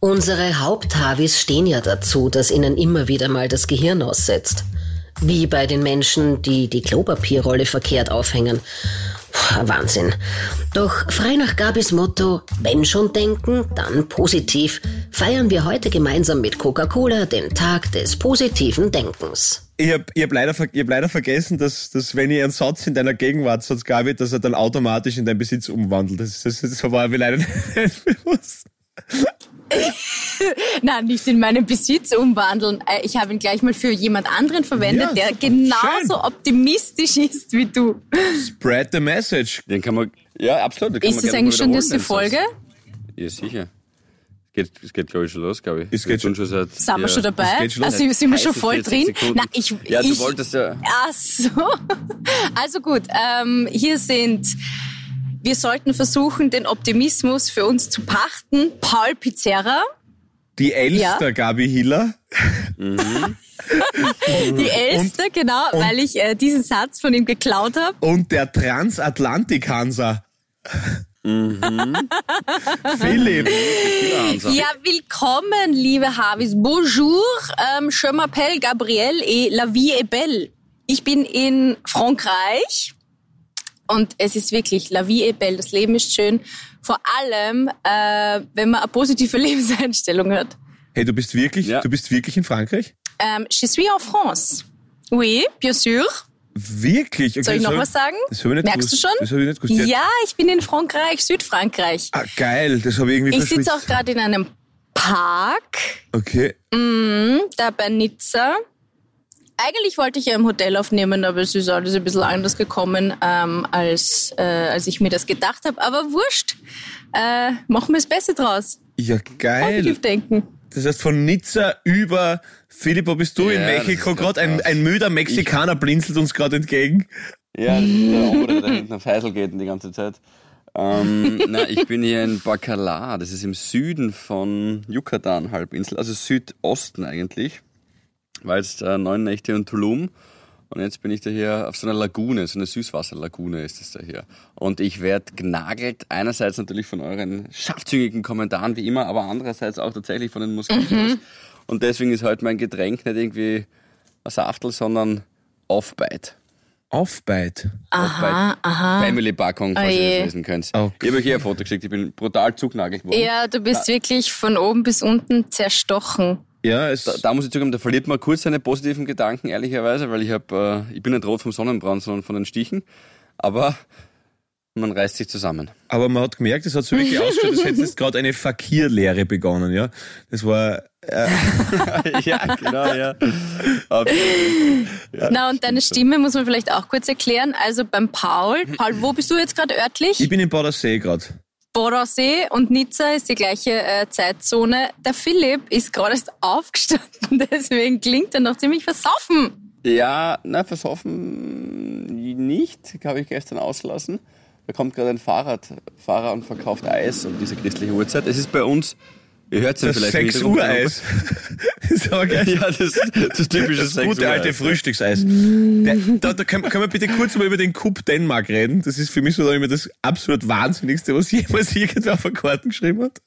Unsere Haupthavis stehen ja dazu, dass ihnen immer wieder mal das Gehirn aussetzt. Wie bei den Menschen, die die Klopapierrolle verkehrt aufhängen. Puh, Wahnsinn. Doch frei nach Gabis Motto, wenn schon denken, dann positiv, feiern wir heute gemeinsam mit Coca-Cola den Tag des positiven Denkens. Ich hab, ich hab, leider, ich hab leider vergessen, dass, dass wenn ihr einen Satz in deiner Gegenwart sagt, Gabi, dass er dann automatisch in deinen Besitz umwandelt. Das, das, das war mir leider nicht bewusst. Nein, nicht in meinen Besitz umwandeln. Äh, Ich habe ihn gleich mal für jemand anderen verwendet, Ja, der genauso schön. optimistisch ist wie du. Spread the message. Den kann man, ja, absolut. den kann Ist man das eigentlich schon die Satz. Folge? Ja, sicher. Es geht, es geht glaube ich, schon los, glaube ich. Es geht tun schon seit, Sind wir ja, schon dabei? geht schon los. Also sind wir schon voll 40 drin? Na, ich, Ja, du ich, wolltest ja. Ach so. Also gut, ähm, hier sind, wir sollten versuchen, den Optimismus für uns zu pachten. Paul Pizzerra, Die Elster Ja. Gabi Hiller. die Elste, genau, weil ich äh, diesen Satz von ihm geklaut habe. und der Transatlantik-Hansa. Philipp. Hansa. Ja, willkommen, liebe Havis. Bonjour, ähm, je m'appelle Gabrielle et la vie est belle. Ich bin in Frankreich und es ist wirklich, la vie est belle, das Leben ist schön. Vor allem, äh, wenn man eine positive Lebenseinstellung hat. Hey, du bist wirklich, Ja. du bist wirklich in Frankreich? Ähm, je suis en France. Oui, bien sûr. Wirklich? Okay, Soll ich noch hab was sagen? Das habe ich nicht Merkst du schon? Das habe ich nicht gewusst. Ja, ich bin in Frankreich, Südfrankreich. Ah, geil, das habe ich irgendwie Ich sitze auch gerade in einem Park, Okay. da bei Nizza. Eigentlich wollte ich ja im Hotel aufnehmen, aber es ist alles ein bisschen anders gekommen, ähm, als, äh, als ich mir das gedacht habe. Aber wurscht, äh, machen wir das Beste draus. Ja, geil. Positiv denken. Das heißt, von Nizza über Philipp, wo bist du in Ja, das Mexiko gerade? Ein, ein müder Mexikaner blinzelt uns gerade entgegen. Ja, der Ombre, der da hinten auf Heisel geht die ganze Zeit. Ähm, na, ich bin hier in Bacalar, das ist im Süden von Yucatan-Halbinsel, also Südosten eigentlich. War jetzt äh, neun Nächte in Tulum und jetzt bin ich da hier auf so einer Lagune, so eine Süßwasserlagune ist das da hier. Und ich werde genagelt, einerseits natürlich von euren scharfzüngigen Kommentaren wie immer, aber andererseits auch tatsächlich von den Moskitos. Und deswegen ist heute mein Getränk nicht irgendwie ein Saftel, sondern Off-Bite. Aufbeit. Aha, aha. Family-Packung, falls ihr Oje. das lesen könnt. Okay. Ich habe euch hier ein Foto geschickt, ich bin brutal zugnagelt worden. Ja, du bist wirklich von oben bis unten zerstochen. Ja, es, Da, da muss ich zugeben, da verliert man kurz seine positiven Gedanken, ehrlicherweise, weil ich habe, äh, ich bin nicht rot vom Sonnenbrand, sondern von den Stichen. Aber man reißt sich zusammen. aber man hat gemerkt, es hat so wirklich ausgeschaut, als hätte jetzt gerade eine Fakirlehre begonnen, ja. Das war, äh, ja, genau, ja. Aber, Na, und deine Stimme muss man vielleicht auch kurz erklären. Also beim Paul. Paul, wo bist du jetzt gerade örtlich? ich bin in Badersee gerade. Borosee und Nizza ist die gleiche äh, Zeitzone. Der Philipp ist gerade erst aufgestanden, deswegen klingt er noch ziemlich versoffen. ja, na, versoffen nicht, habe ich gestern ausgelassen. Da kommt gerade ein Fahrradfahrer und verkauft Eis um diese christliche Uhrzeit. Es ist bei uns, ihr hört es ja Das vielleicht im 6 Hintergrund, Uhr Eis. das ist aber geil. Ja, das, das typische Das 6 gute Uhr alte Eis. Frühstückseis. Der, da, da können, können wir bitte kurz mal über den Cup Dänemark reden. Das ist für mich so immer das absolut Wahnsinnigste, was jemals irgendwer auf der Karten geschrieben hat.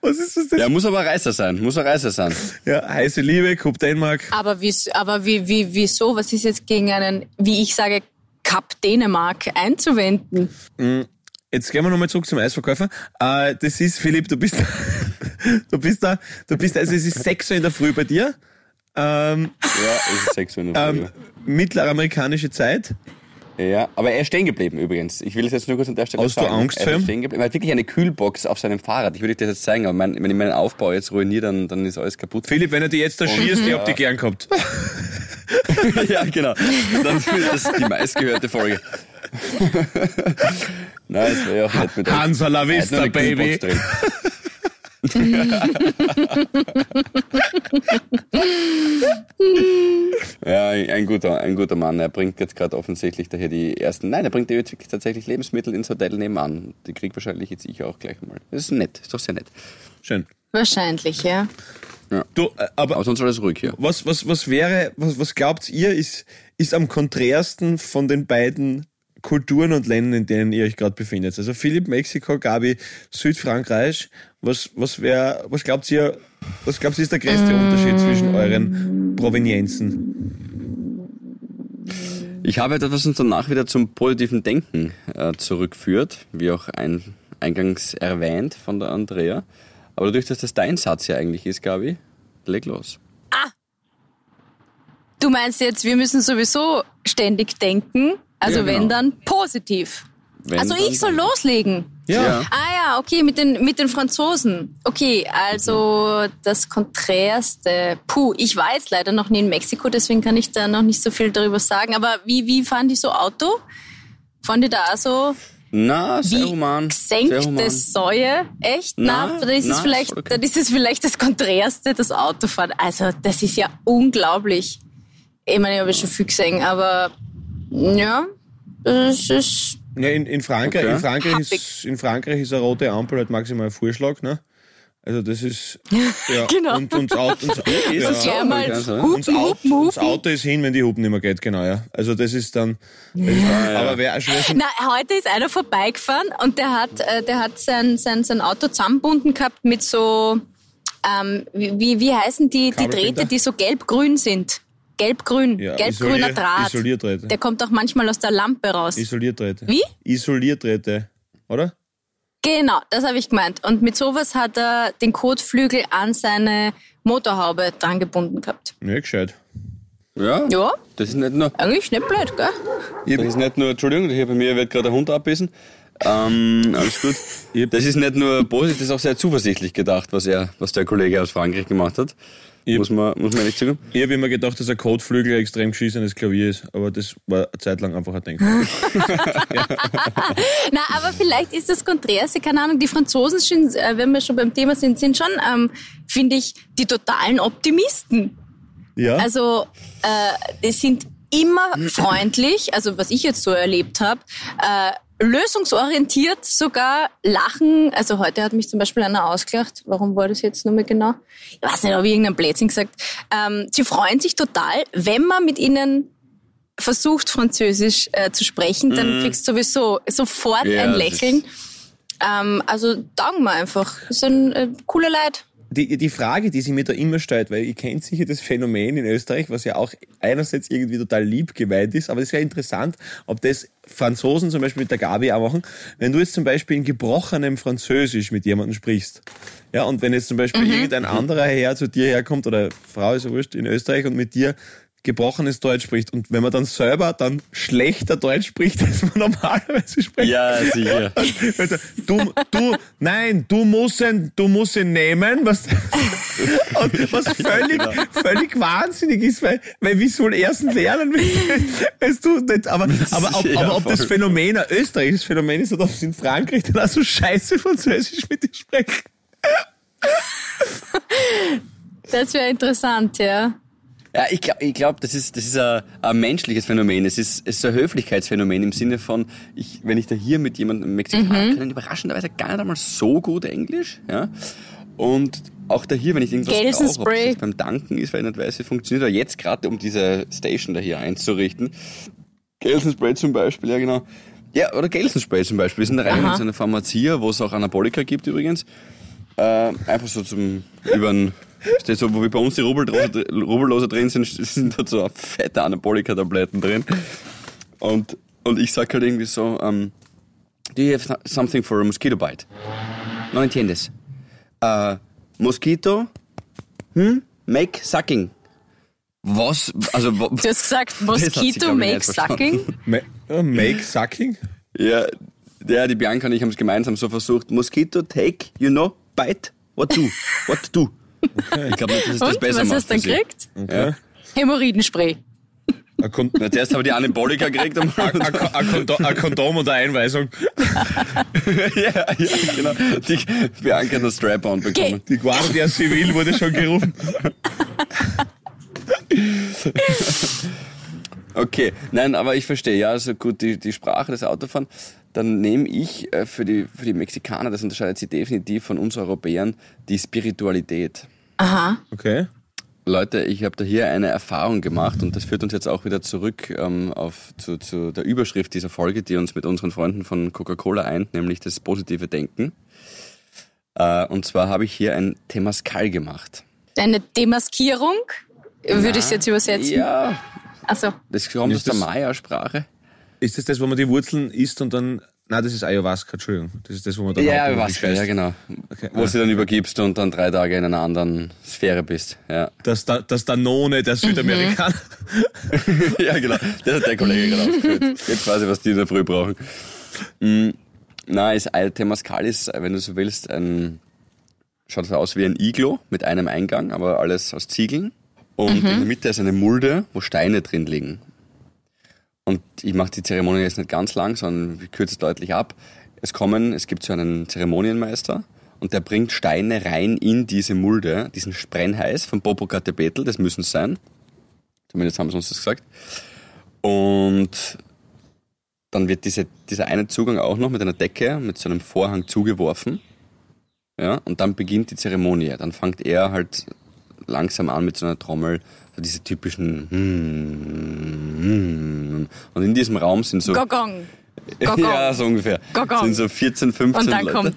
Was ist das denn? Ja, muss aber ein Reißer sein, muss ein Reißer sein. Ja, heiße Liebe, Cup Dänemark. Aber, wie, aber wie, wie, wieso? Was ist jetzt gegen einen, wie ich sage, Cup Dänemark einzuwenden? Jetzt gehen wir nochmal zurück zum Eisverkäufer. Äh, das ist, Philipp, du bist, du bist da, du bist, also es ist 6 Uhr in der Früh bei dir. Ähm, Ja, es ist 6 Uhr in der Früh. ähm, mittelamerikanische Zeit. Ja, aber er ist stehen geblieben übrigens. Ich will es jetzt nur kurz an der Stelle Hast du sagen. Angst er vor ihm? ist stehen geblieben. Er hat wirklich eine Kühlbox auf seinem Fahrrad. Ich würde dir das jetzt zeigen, aber mein, wenn ich meinen Aufbau jetzt ruiniere, dann, dann ist alles kaputt. Philipp, wenn er dir jetzt da schießt, ich hab dich gern gehabt. ja, genau. Dann ist das die meistgehörte Folge. Nein, es wäre ja auch nett mit. Hansa la Er Vista, Baby. Ja, ein guter, ein guter Mann. Er bringt jetzt gerade offensichtlich daher die ersten. Nein, er bringt jetzt wirklich tatsächlich Lebensmittel ins Hotel nebenan. Die kriegt wahrscheinlich jetzt ich auch gleich mal. Das ist nett, ist doch sehr nett. Schön. Wahrscheinlich, ja. Du, äh, aber Aber sonst alles ruhig hier. was, was, was wäre, was, was glaubt ihr, ist, ist am konträrsten von den beiden Kulturen und Ländern, in denen ihr euch gerade befindet. Also Philipp, Mexiko, Gabi, Südfrankreich. Was, was wäre, was glaubt ihr, was glaubt ihr ist der größte Unterschied zwischen euren Provenienzen? Ich habe etwas, was uns danach wieder zum positiven Denken äh, zurückführt, wie auch ein, eingangs erwähnt von der Andrea. Aber dadurch, dass das dein Satz ja eigentlich ist, Gabi, leg los. Du meinst jetzt, wir müssen sowieso ständig denken, also Ja, genau. wenn dann positiv. Wenn also ich soll loslegen. Ja. Ah ja, okay, mit den, mit den Franzosen. Okay, also das Konträrste. Puh, ich war jetzt leider noch nie in Mexiko, deswegen kann ich da noch nicht so viel darüber sagen. Aber wie, wie fahren die so Auto? Fahren die da so Na, sehr wie human. sehr human. gesenkte Säue? Echt? Na, Na, dann ist, na, es vielleicht, okay. dann ist es vielleicht das Konträrste, das Autofahren. Also das ist ja unglaublich. Ich meine, ich habe schon viel gesehen, aber ja, das ist... Ja, in, in Frankreich, Okay. in Frankreich ist, in Frankreich ist eine rote Ampel halt maximal ein Vorschlag, ne? Also das ist, ja. Genau. Und, und das Auto, und, ja. Das ist ja mal also. hupen, Und das Auto, hupen, das. Auto ist hin, wenn die Hupen nicht mehr geht, genau, ja. Also das ist dann, das ist dann aber wer schwer Na, heute ist einer vorbeigefahren und der hat, äh, der hat sein, sein, sein Auto zusammenbunden gehabt mit so, ähm, wie, wie- heißen die, die? Drähte, die so gelb-grün sind? Gelb-grün, Ja, gelb-grüner Isolier- Draht. Isolierträte. Der kommt auch manchmal aus der Lampe raus. Isolierträte. Wie? Isolierträte, oder? Genau, das habe ich gemeint. Und mit sowas hat er den Kotflügel an seine Motorhaube dran gebunden gehabt. Ja, gescheit. Ja, Ja, das ist nicht nur, eigentlich nicht blöd, gell? das ist nicht nur, Entschuldigung, hier bei mir wird gerade der Hund abbissen. Ähm, alles gut. Das ist nicht nur positiv, das ist auch sehr zuversichtlich gedacht, was er, was der Kollege aus Frankreich gemacht hat. Muss man, muss man ehrlich sagen. Ich habe immer gedacht, dass ein Kotflügel ein extrem geschissenes Klavier ist, aber das war eine Zeit lang einfach ein Denken. Na, aber vielleicht ist das Konträrste, keine Ahnung, die Franzosen, sind, äh, wenn wir schon beim Thema sind, sind schon, ähm, finde ich, die totalen Optimisten. Ja? Also, äh, die sind immer freundlich, also was ich jetzt so erlebt habe, äh, lösungsorientiert sogar, lachen. Also heute hat mich zum Beispiel einer ausgelacht. Warum war das jetzt nochmal genau? Ich weiß nicht, habe ich irgendeinen Blödsinn gesagt. Ähm, sie freuen sich total, wenn man mit ihnen versucht, Französisch äh, zu sprechen, dann kriegst du sowieso sofort Ja, ein Lächeln. Ähm, also danken wir einfach. Das sind äh, coole Leute. Die, die Frage, die sich mir da immer stellt, weil ihr kennt sicher das Phänomen in Österreich, was ja auch einerseits irgendwie total lieb gemeint ist, aber es wäre interessant, ob das Franzosen zum Beispiel mit der Gabi auch machen. Wenn du jetzt zum Beispiel in gebrochenem Französisch mit jemandem sprichst, ja, und wenn jetzt zum Beispiel irgendein anderer Herr zu dir herkommt oder Frau ist ja wurscht in Österreich und mit dir gebrochenes Deutsch spricht und wenn man dann selber dann schlechter Deutsch spricht, als man normalerweise spricht, Ja, sicher. Alter, Du, du, nein, du musst ihn, du musst ihn nehmen, was, und was völlig, völlig wahnsinnig ist, weil, weil wie soll er es lernen, wenn, du nicht, aber, aber, ob, Ja, aber ob das. Phänomen ein österreichisches Phänomen ist oder ob sie in Frankreich dann auch so scheiße Französisch mit dir sprechen. Das wäre interessant, ja. Ja, ich glaube, ich glaub, das ist, das ist ein, ein menschliches Phänomen. Es ist, es ist ein Höflichkeitsphänomen im Sinne von, ich, wenn ich da hier mit jemandem Mexikaner Mhm. können überraschenderweise gar nicht einmal so gut Englisch, ja. Und auch da hier, wenn ich irgendwas Gelsen brauche, ob Spray. jetzt beim Danken ist, weil ich nicht weiß, wie es funktioniert, oder jetzt gerade, um diese Station da hier einzurichten. Gelsenspray zum Beispiel, ja genau. Ja, oder Gelsenspray zum Beispiel. Wir sind da rein in so eine Pharmazie, wo es auch Anabolika gibt übrigens. Äh, einfach so zum übern steht so, wo wir bei uns die Rubbellose drin sind, sind dort so fette Anabolika-Tabletten drin. Und, und ich sag halt irgendwie so, um, do you have something for a mosquito bite? No entiendes. Uh, mosquito, hm, make sucking. Was? Also, Du hast gesagt, Mosquito make sucking. Ma- äh, Make sucking? ja, ja, die Bianca und ich haben es gemeinsam so versucht. Mosquito, take, you know, bite, what do? What do? Ich glaube nicht, dass es das Und, besser was macht. hast du dann gekriegt? Okay. Hämorrhoidenspray. Ein, Kon Na, zuerst habe ich die Anabolika gekriegt ein, Kondom, Kondom und eine Einweisung. ja, ja, genau. Die Bianca hat einen Strap-on bekommen. Die Guardia Civil wurde schon gerufen. Okay, nein, aber ich verstehe, ja, also gut, die, die Sprache des Autofahren, dann nehme ich äh, für, die, für die Mexikaner, das unterscheidet sie definitiv von uns Europäern, die Spiritualität. Aha. Okay. Leute, ich habe da hier eine Erfahrung gemacht und das führt uns jetzt auch wieder zurück ähm, auf, zu, zu der Überschrift dieser Folge, die uns mit unseren Freunden von Coca-Cola eint, nämlich das positive Denken. Äh, und zwar habe ich hier ein Temascal gemacht. Eine Demaskierung, würde ich es jetzt übersetzen. Ja, Achso. das kommt aus Ist der das- Maya-Sprache. Ist das das, wo man die Wurzeln isst und dann. Nein, das ist Ayahuasca, Entschuldigung. Das ist das, wo man dann Ja, Ayahuasca, ja genau. Okay. Wo du dann übergibst und dann drei Tage in einer anderen Sphäre bist. Ja, Das, Da- das Danone der Südamerikaner. ja genau. Das hat der Kollege gerade ausgeführt. Jetzt weiß ich, was die in der Früh brauchen. Mm, Na, ist Al- Temascal ist, wenn du so willst, ein schaut so aus wie ein Iglo mit einem Eingang, aber alles aus Ziegeln. Und in der Mitte ist eine Mulde, wo Steine drin liegen. Und ich mache die Zeremonie jetzt nicht ganz lang, sondern ich kürze es deutlich ab. Es kommen, es gibt so einen Zeremonienmeister und der bringt Steine rein in diese Mulde, diesen Sprennheiß von Popocatépetl, das müssen es sein. Zumindest haben sie uns das gesagt. Und dann wird diese, dieser eine Zugang auch noch mit einer Decke, mit so einem Vorhang zugeworfen. Ja, und dann beginnt die Zeremonie. Dann fängt er halt langsam an mit so einer Trommel, diese typischen hm, hm. Und in diesem Raum sind so... Gogong. Gogong. Ja, so ungefähr. Gogong. Sind so 14, 15 Und dann Leute. kommt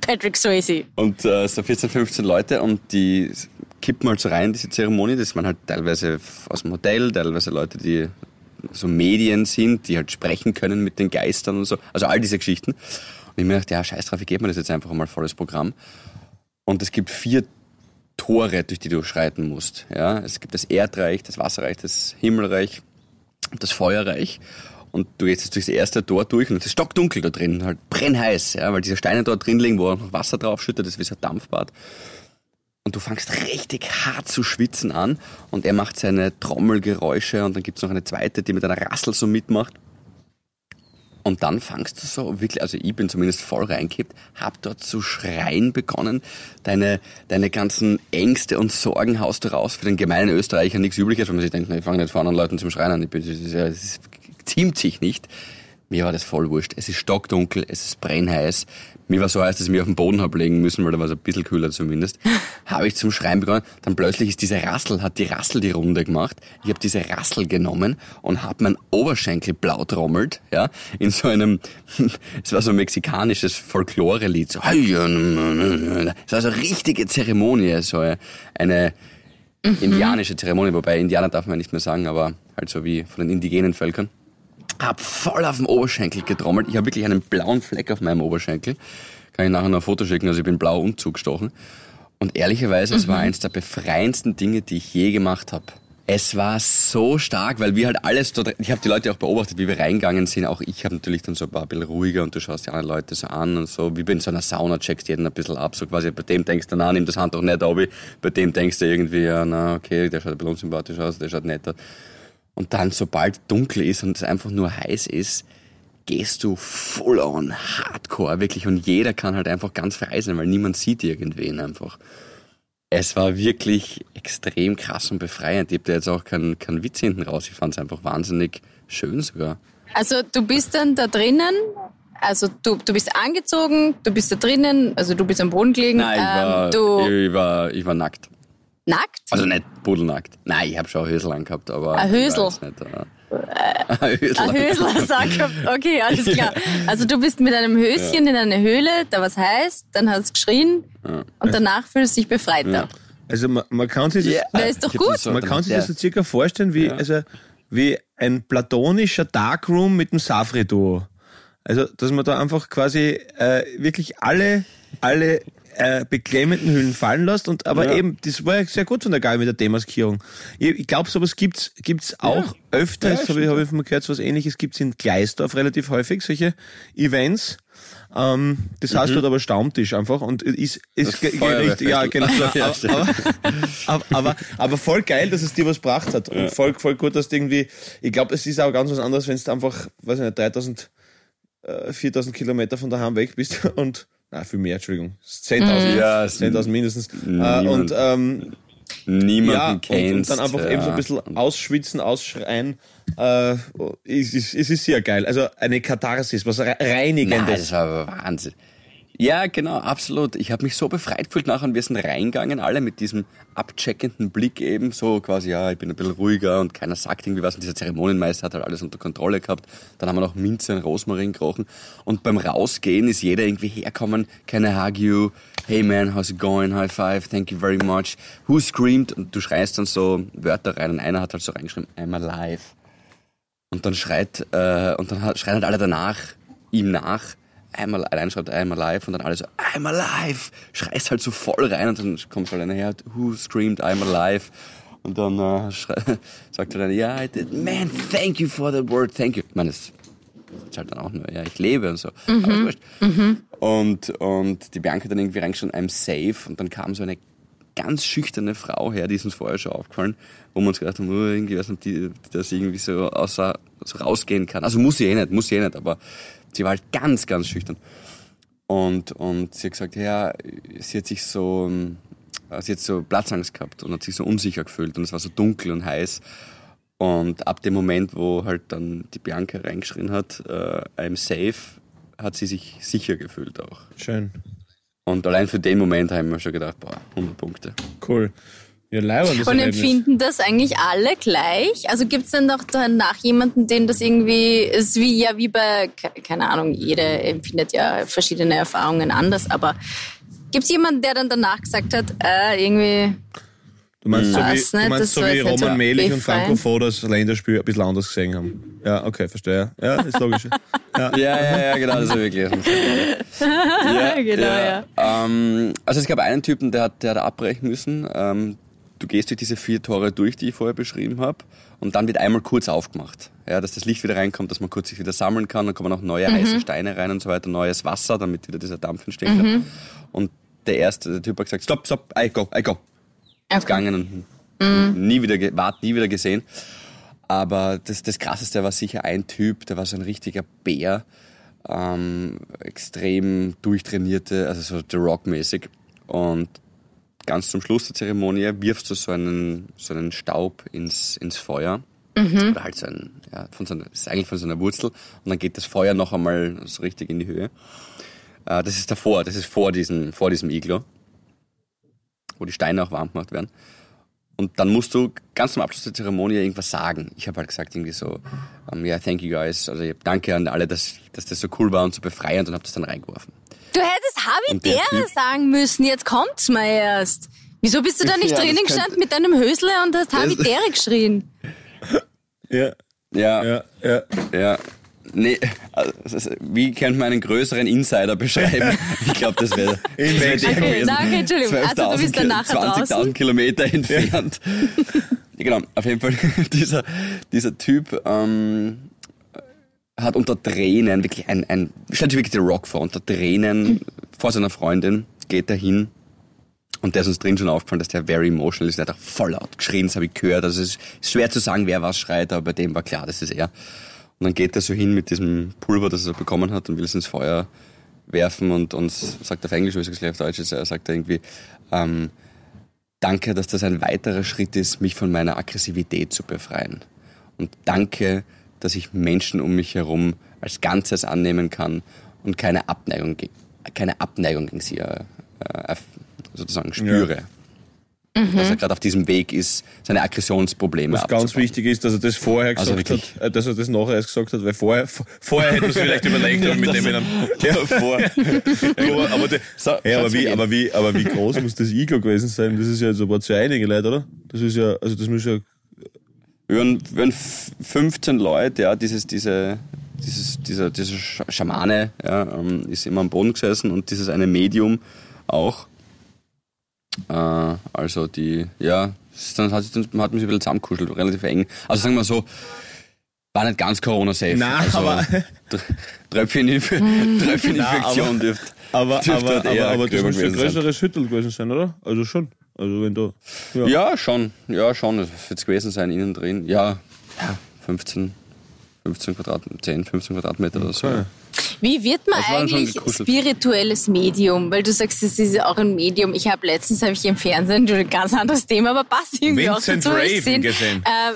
Patrick Swayze. Und äh, so 14, 15 Leute und die kippen halt so rein, diese Zeremonie. Das waren halt teilweise aus dem Hotel, teilweise Leute, die so Medien sind, die halt sprechen können mit den Geistern und so. Also all diese Geschichten. Und ich mir gedacht, ja, scheiß drauf, ich gebe mir das jetzt einfach mal volles Programm. Und es gibt vier Tore, durch die du schreiten musst. Ja, es gibt das Erdreich, das Wasserreich, das Himmelreich das Feuerreich. Und du gehst jetzt durch das erste Tor durch und es ist stockdunkel da drin, halt brennheiß, ja, weil diese Steine dort drin liegen, wo auch noch Wasser drauf schüttet, das ist wie so ein Dampfbad. Und du fängst richtig hart zu schwitzen an und er macht seine Trommelgeräusche und dann gibt's noch eine zweite, die mit einer Rassel so mitmacht. Und dann fangst du so wirklich, also ich bin zumindest voll reingekippt, hab dort zu schreien begonnen. Deine, deine ganzen Ängste und Sorgen haust du raus. Für den gemeinen Österreicher nichts übliches, weil man sich denkt, ich fange nicht vor anderen Leuten zum Schreien an. Ich bin, das, ziemt sich nicht. Mir war das voll wurscht. Es ist stockdunkel, es ist brennheiß. Mir war so heiß, dass ich mich auf den Boden hab legen müssen, weil da war es ein bisschen kühler zumindest. habe ich zum Schreien begonnen. Dann plötzlich ist diese Rassel, hat die Rassel die Runde gemacht. Ich habe diese Rassel genommen und habe meinen Oberschenkel blau trommelt, ja, in so einem, es war so ein mexikanisches Folklore-Lied. So, es war so eine richtige Zeremonie, so eine indianische Zeremonie, wobei Indianer darf man nicht mehr sagen, aber halt so wie von den indigenen Völkern hab voll auf dem Oberschenkel getrommelt. Ich habe wirklich einen blauen Fleck auf meinem Oberschenkel. Kann ich nachher noch ein Foto schicken, also ich bin blau und zugestochen. Und ehrlicherweise, es war eins der befreiendsten Dinge, die ich je gemacht habe. Es war so stark, weil wir halt alles dort, ich habe die Leute auch beobachtet, wie wir reingegangen sind. Auch ich habe natürlich dann so ein paar bisschen ruhiger und du schaust die anderen Leute so an und so, wie bei in so einer Sauna checkst jeden ein bisschen ab, so quasi bei dem denkst du, na, nimm das Handtuch nicht ab, bei dem denkst du irgendwie, ja, na, okay, der schaut ein bisschen unsympathisch aus, der schaut netter. Und dann, sobald dunkel ist und es einfach nur heiß ist, gehst du full on hardcore, wirklich. Und jeder kann halt einfach ganz frei sein, weil niemand sieht irgendwen einfach. Es war wirklich extrem krass und befreiend. Ich hab da jetzt auch keinen keinen Witz hinten raus. Ich fand es einfach wahnsinnig schön sogar. Also du bist dann da drinnen, also du, du bist angezogen, du bist da drinnen, also du bist am Boden gelegen. Nein, ich war, ähm, du ich war, ich war nackt. Nackt? Also nicht pudelnackt. Nein, ich habe schon ein Hösel angehabt, aber... Ein Hösel? Nicht, äh, ein Hösel. Ein sag ich. Okay, alles klar. Also du bist mit einem Höschen in eine Höhle, da was heißt, dann hast du geschrien und danach fühlst du dich befreiter. Also man, man kann sich das, Ja, Na, ist doch gut. das so man kann sich ja. das so circa vorstellen wie, also, wie ein platonischer Darkroom mit dem Safri-Duo. Also, dass man da einfach quasi äh, wirklich alle, alle äh, beklemmenden Hüllen fallen lässt und aber Ja. eben, das war ja sehr gut von der Gabi mit der Demaskierung. Ich, ich glaube, sowas gibt's gibt's auch öfter, Ja, habe ich, hab ich von mir gehört, so was ähnliches gibt's in Gleisdorf relativ häufig, solche Events. Ähm, das heißt dort aber Stammtisch einfach und ist, ist richtig, ja, genau. Ja, aber, aber, aber, aber voll geil, dass es dir was gebracht hat. Und voll, voll gut, dass du irgendwie, ich glaube, es ist auch ganz was anderes, wenn du einfach, weiß ich nicht, 3000, äh, 4000 Kilometer von daheim weg bist und, na, viel mehr, Entschuldigung, 10.000, Ja, es- 10.000 mindestens. Äh, Niemand und, ähm, Niemanden ja, und, kennst. und dann einfach ja. eben so ein bisschen ausschwitzen, ausschreien. Äh, es, ist, es ist sehr geil. Also eine Katharsis, was Re- Nein, Reinigendes. das war aber Wahnsinn. Ja, genau, absolut. Ich habe mich so befreit gefühlt nachher und wir sind reingegangen, alle mit diesem abcheckenden Blick eben, so quasi, ja, ich bin ein bisschen ruhiger und keiner sagt irgendwie was und dieser Zeremonienmeister hat halt alles unter Kontrolle gehabt. Dann haben wir noch Minze und Rosmarin gerochen und beim Rausgehen ist jeder irgendwie herkommen, can I hug you? Hey man, how's it going? High five, thank you very much. Who screamed? Und du schreist dann so Wörter rein und einer hat halt so reingeschrieben, I'm alive. Und dann schreit, äh, und dann schreien halt alle danach, ihm nach, einmal allein schreibt I'm alive und dann alle so I'm alive, schreist halt so voll rein und dann kommt halt einer her, who screamed I'm alive und dann äh, sagt er dann, ja, I did, man, thank you for that word, thank you. Ich meine, das ist halt dann auch nur, ja, ich lebe und so. Aber ist wurscht. Und, und die Bianca hat dann irgendwie reingeschrieben, I'm safe und dann kam so eine ganz schüchterne Frau her, die ist uns vorher schon aufgefallen, wo wir uns gedacht haben, oh, irgendwie, weiß nicht, die, dass sie irgendwie so, außer, so rausgehen kann. Also muss sie eh nicht, muss sie eh nicht, aber sie war halt ganz, ganz schüchtern. Und, und sie hat gesagt, ja, sie hat sich so, ähm, sie hat so Platzangst gehabt und hat sich so unsicher gefühlt und es war so dunkel und heiß. Und ab dem Moment, wo halt dann die Bianca reingeschrien hat, äh, I'm safe, hat sie sich sicher gefühlt auch. Schön. Und allein für den Moment haben wir schon gedacht, boah, 100 Punkte. Cool. Ja, leider. Und empfinden das eigentlich alle gleich? Also gibt es denn noch danach jemanden, den das irgendwie ist wie ja wie bei, ke- keine Ahnung, jeder empfindet ja verschiedene Erfahrungen anders, aber gibt es jemanden, der dann danach gesagt hat, äh, irgendwie, Du meinst so wie, Was, du meinst so wie Roman so Melich und. Franco Foda das Länderspiel ein bisschen anders gesehen haben. Ja, okay, verstehe. Ja, ist logisch. ja. Ja, ja, ja, genau, das ist wirklich. ja, Genau, Ähm, also es gab einen Typen, der hat, der hat abbrechen müssen. Ähm, du gehst durch diese vier Tore durch, die ich vorher beschrieben habe, und dann wird einmal kurz aufgemacht. Ja, dass das Licht wieder reinkommt, dass man kurz sich wieder sammeln kann, dann kommen auch neue heiße Steine rein und so weiter, neues Wasser, damit wieder dieser Dampf entsteht. Und der erste, der Typ hat gesagt, stopp, stopp, I go, I go. Ist gegangen und nie wieder, ward nie wieder gesehen. Aber das, das Krasseste war sicher ein Typ, der war so ein richtiger Bär, ähm, extrem durchtrainierte, also so The Rock-mäßig. Und ganz zum Schluss der Zeremonie wirfst du so einen, so einen Staub ins, ins Feuer. Oder halt so ein, ja, von so einer, das ist eigentlich von so einer Wurzel. Und dann geht das Feuer noch einmal so richtig in die Höhe. Äh, das ist davor, das ist vor diesem, vor diesem Iglo, wo die Steine auch warm gemacht werden. Und dann musst du ganz zum Abschluss der Zeremonie irgendwas sagen. Ich habe halt gesagt irgendwie so, um, yeah, thank you guys. Also danke an alle, dass, dass das so cool war und so befreiend und habe das dann reingeworfen. Du hättest Habitäre sagen müssen, jetzt kommt's mal erst. Wieso bist du da nicht Ja, das drinnen gestanden mit deinem Hösle und hast Habitäre geschrien? Ja, Ja, ja, ja. ja. Nee, also, das wie könnte man einen größeren Insider beschreiben? Ich glaube, das wäre In wär Okay, gewesen. danke, Entschuldigung. Also du 12.000 bist dann nachher 20.000 draußen. Kilometer entfernt. Ja, genau, auf jeden Fall, dieser, dieser Typ ähm, hat unter Tränen, wirklich ein, ein stellt sich wirklich der Rock vor, unter Tränen vor seiner Freundin geht er hin und der ist uns drin schon aufgefallen, dass der very emotional ist. Der hat auch voll laut geschrien, das habe ich gehört. Also es ist schwer zu sagen, wer was schreit, aber bei dem war klar, das ist er. Und dann geht er so hin mit diesem Pulver, das er bekommen hat und will es ins Feuer werfen und uns sagt auf Englisch, ich auf Deutsch, ist, er sagt er irgendwie, ähm, danke, dass das ein weiterer Schritt ist, mich von meiner Aggressivität zu befreien. Und danke, dass ich Menschen um mich herum als Ganzes annehmen kann und keine Abneigung, keine Abneigung gegen sie äh, äh, sozusagen spüre. Dass er gerade auf diesem Weg ist, seine Aggressionsprobleme Was ganz wichtig ist, dass er das vorher Also gesagt wirklich. hat, äh, dass er das nachher erst gesagt hat, weil vorher, vorher hätte man es vielleicht überlegt, aber mit dem in einem, ja, Vor. aber, So, wie, aber, wie, aber wie groß muss das Iglo gewesen sein? Das ist ja jetzt aber zu einige Leute, oder? Das ist ja, also das muss ja, Wir waren, wir waren f- 15 Leute, ja, dieses, diese, dieses, dieser, dieser Sch- Schamane ja, ähm, ist immer am Boden gesessen und dieses eine Medium auch. Äh, also die, ja, dann hat, sich dann, man hat mich ein bisschen zusammenkuschelt, relativ eng. Also sagen wir so, war nicht ganz Corona-safe. Nein, also, aber- Tr- Tröpfcheninf- Tröpfcheninfektion dürfte. aber, dürfte aber, dort eher aber, aber das muss ja ein gewesen sein. größeres Schüttel gewesen sein, oder? Also schon. Also wenn da, ja. Ja, schon. Ja, schon. Das wird es gewesen sein, innen drin. Ja, ja 15, 15 Quadratmeter, 10, 15 Quadratmeter oder so. Okay. Wie wird man eigentlich spirituelles Medium? Weil du sagst, es ist auch ein Medium. Ich habe letztens habe ich im Fernsehen ein ganz anderes Thema, aber passt irgendwie Vincent auch dazu. Raven gesehen. gesehen. Äh,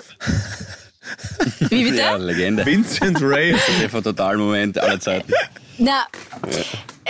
wie bitte? Ja, Legende. Vincent Ray. Der Totalmoment aller Zeiten. Na,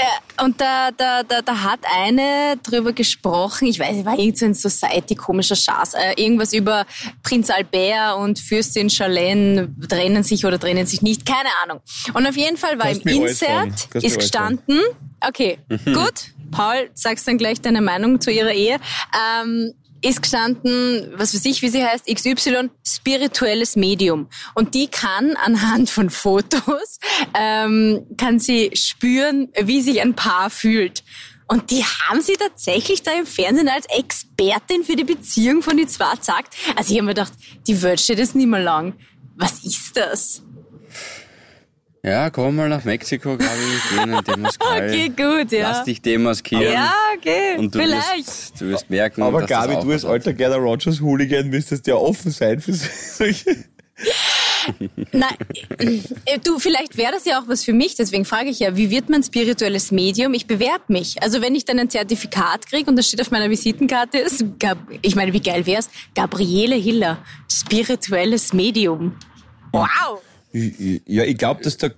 Äh, und da, da, da, da hat eine drüber gesprochen, ich weiß, war irgend so ein Society komischer Schatz, äh, irgendwas über Prinz Albert und Fürstin Charlene trennen sich oder trennen sich nicht, keine Ahnung. Und auf jeden Fall war Kannst im. Insert ist gestanden, okay, gut, Paul, sagst dann gleich deine Meinung zu ihrer Ehe. Ähm, ist gestanden, was weiß ich, wie sie heißt, XY, spirituelles Medium. Und die kann anhand von Fotos, ähm, kann sie spüren, wie sich ein Paar fühlt. Und die haben sie tatsächlich da im Fernsehen als Expertin für die Beziehung von die zwei gesagt. Also ich habe mir gedacht, die Welt steht jetzt nicht mehr lang. Was ist das? Ja, komm mal nach Mexiko, glaube ich, gehen in Demascal. Okay, gut, ja. Lass dich demaskieren. Ja, okay, und du vielleicht. Wirst, du wirst merken, Aber dass Gabi, das du als alter Gerda Rogers Hooligan müsstest ja offen sein für solche. Nein, äh, du, vielleicht wäre das ja auch was für mich, deswegen frage ich ja, wie wird man spirituelles Medium? Ich bewerbe mich. Also wenn ich dann ein Zertifikat kriege und das steht auf meiner Visitenkarte, ist, ich meine, wie geil wär's? Gabriele Hiller, spirituelles Medium. Wow! Ja, ich glaube, dass da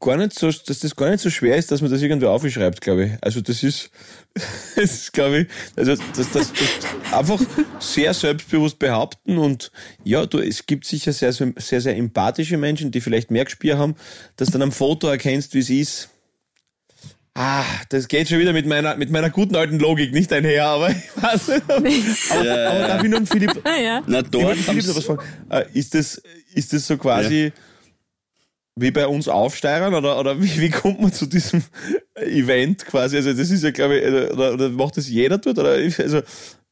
gar nicht so, dass das gar nicht so schwer ist, dass man das irgendwie aufschreibt, glaube ich. Also das ist, das ist, glaube ich, also das, das, das einfach sehr selbstbewusst behaupten und ja, du, es gibt sicher sehr, sehr, sehr, sehr empathische Menschen, die vielleicht mehr Gespür haben, dass du dann am Foto erkennst, wie es ist. Ah, das geht schon wieder mit meiner, mit meiner guten alten Logik nicht einher, aber ich weiß nicht. Aber, Ja, aber ja. darf ich nur Philipp, Ah, ja. Na, ich dort wollte Philipp noch was fragen. Äh, Ist das, ist das so quasi wie bei uns Aufsteigern oder, oder wie, wie kommt man zu diesem Event quasi? Also das ist ja, glaube ich, also, oder, oder macht das jeder dort? Oder, also,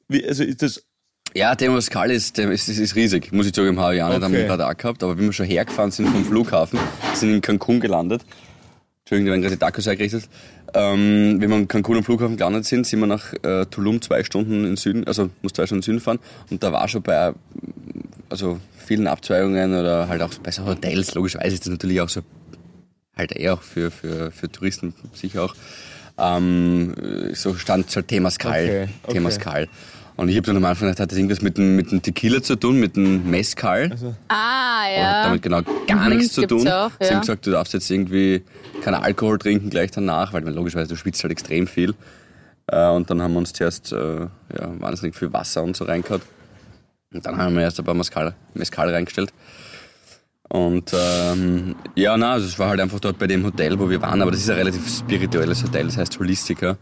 wie, also ist das, Ja, Demascal ist, dem- ist, ist, ist riesig. Muss ich zugeben, habe ich auch nicht Okay. am Radar gehabt. Aber wie wir schon hergefahren sind vom Flughafen, sind in Cancun gelandet. Entschuldigung, da werden gerade die Tacos hergerichtet. Ähm, wenn wir in Cancun am Flughafen gelandet sind, sind wir nach äh, Tulum zwei Stunden in Süden, also muss zwei Stunden in Süden fahren. Und da war schon bei also vielen Abzweigungen oder halt auch bei so Hotels, logischerweise ist das natürlich auch so, halt eher auch für, für, für Touristen sicher auch, ähm, so stand halt Temascal. Okay, okay. Temascal. Und ich habe dann am Anfang gedacht, hat das irgendwas mit dem, mit dem Tequila zu tun, mit dem Mezcal? Ah, Hat ja. damit genau gar Mhm, nichts zu tun. auch, Sie ja. haben gesagt, du darfst jetzt irgendwie keinen Alkohol trinken gleich danach, weil logischerweise du schwitzt halt extrem viel. Äh, Und dann haben wir uns zuerst äh, ja, wahnsinnig viel Wasser und so reingehauen. Und dann haben wir erst ein paar Mescal, Mescal reingestellt. Und ähm, ja, na, also es war halt einfach dort bei dem Hotel, wo wir waren, aber das ist ein relativ spirituelles Hotel, das heißt Holistica.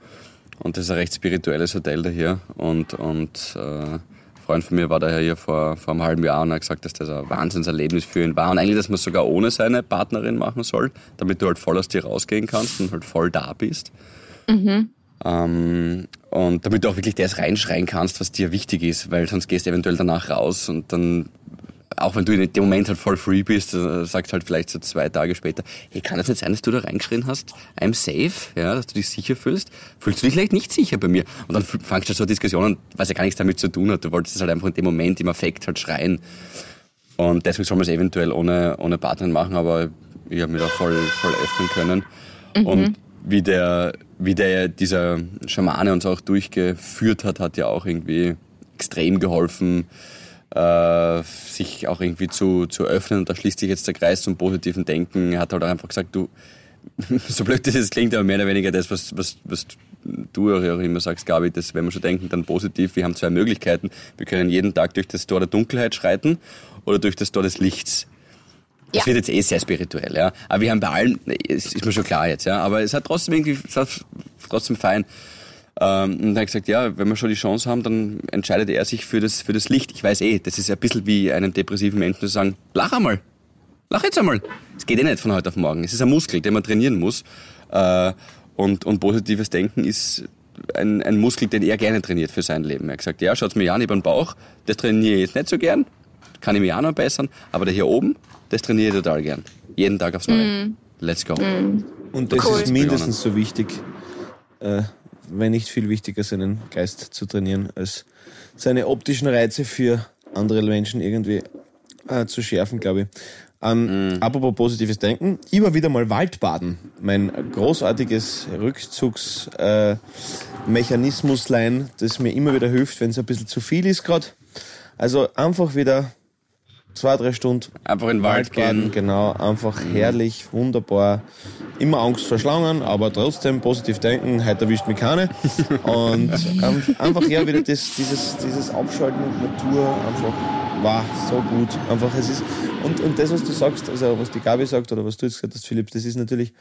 Und das ist ein recht spirituelles Hotel da hier. Und, und äh, ein Freund von mir war daher hier vor, vor einem halben Jahr und hat gesagt, dass das ein Wahnsinnserlebnis für ihn war. Und eigentlich, dass man es sogar ohne seine Partnerin machen soll, damit du halt voll aus dir rausgehen kannst und halt voll da bist. Ähm, und damit du auch wirklich das reinschreien kannst, was dir wichtig ist, weil sonst gehst du eventuell danach raus und dann, auch wenn du in dem Moment halt voll free bist, äh, sagst halt vielleicht so zwei Tage später, hey, kann das nicht sein, dass du da reingeschrien hast, I'm safe, ja, dass du dich sicher fühlst? Fühlst du dich vielleicht nicht sicher bei mir? Und dann fangst du so Diskussionen, was ja gar nichts damit zu tun hat. Du wolltest es halt einfach in dem Moment im Affekt halt schreien. Und deswegen soll man es eventuell ohne, ohne Partnerin machen, aber ich habe mich da voll, voll öffnen können. Und wie der, wie der, dieser Schamane uns auch durchgeführt hat, hat ja auch irgendwie extrem geholfen, äh, sich auch irgendwie zu, zu öffnen. Und da schließt sich jetzt der Kreis zum positiven Denken. Er hat halt auch einfach gesagt, du, so blöd das jetzt klingt, aber mehr oder weniger das, was, was, was du auch immer sagst, Gabi, das, wenn wir schon denken, dann positiv. Wir haben zwei Möglichkeiten. Wir können jeden Tag durch das Tor der Dunkelheit schreiten oder durch das Tor des Lichts. Das Ja. wird jetzt eh sehr spirituell, ja. Aber wir haben bei allen, es ist mir schon klar jetzt, ja. Aber es hat trotzdem irgendwie, es hat trotzdem fein. Ähm, und er hat gesagt, ja, wenn wir schon die Chance haben, dann entscheidet er sich für das, für das Licht. Ich weiß eh, das ist ein bisschen wie einem depressiven Menschen zu sagen, lach einmal. Lach jetzt einmal. Es geht eh nicht von heute auf morgen. Es ist ein Muskel, den man trainieren muss. Äh, und, und positives Denken ist ein, ein Muskel, den er gerne trainiert für sein Leben. Er hat gesagt, ja, schaut's mir an, ich hab einen Bauch, das trainiere ich jetzt nicht so gern, kann ich mich auch noch bessern, aber der hier oben, das trainiere ich total gern. Jeden Tag aufs Neue. Let's go. Und es Cool. ist mindestens so wichtig, äh, wenn nicht viel wichtiger, seinen Geist zu trainieren, als seine optischen Reize für andere Menschen irgendwie äh, zu schärfen, glaube ich. Ähm, Apropos positives Denken, war wieder mal Waldbaden. Mein großartiges Rückzugsmechanismuslein, äh, das mir immer wieder hilft, wenn es ein bisschen zu viel ist gerade. Also einfach wieder zwei, drei Stunden Einfach in den Wald gehen. genau, einfach herrlich, wunderbar. Immer Angst vor Schlangen, aber trotzdem positiv denken, heute erwischt mich keine. Und ähm, einfach ja wieder das, dieses, dieses Abschalten mit Natur, einfach wow, so gut. Einfach es ist, und, und das, was du sagst, also was die Gabi sagt oder was du jetzt gesagt hast, Philipp, das ist natürlich,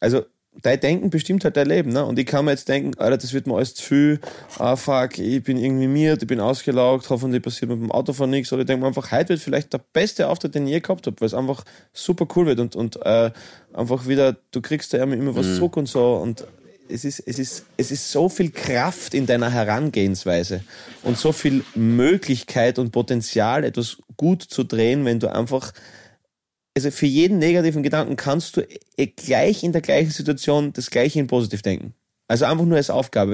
also dein Denken bestimmt halt dein Leben, ne? Und ich kann mir jetzt denken, Alter, das wird mir alles zu viel, ah fuck, ich bin irgendwie miert, ich bin ausgelaugt, hoffentlich passiert mit dem Autofahren nichts. Oder ich denke mir einfach, heute wird vielleicht der beste Auftritt, den ich je gehabt habe, weil es einfach super cool wird und, und äh, einfach wieder, du kriegst da immer was zurück und so und es ist, es ist, es ist so viel Kraft in deiner Herangehensweise und so viel Möglichkeit und Potenzial, etwas gut zu drehen, wenn du einfach also für jeden negativen Gedanken kannst du eh gleich in der gleichen Situation das gleiche in positiv denken. Also einfach nur als Aufgabe.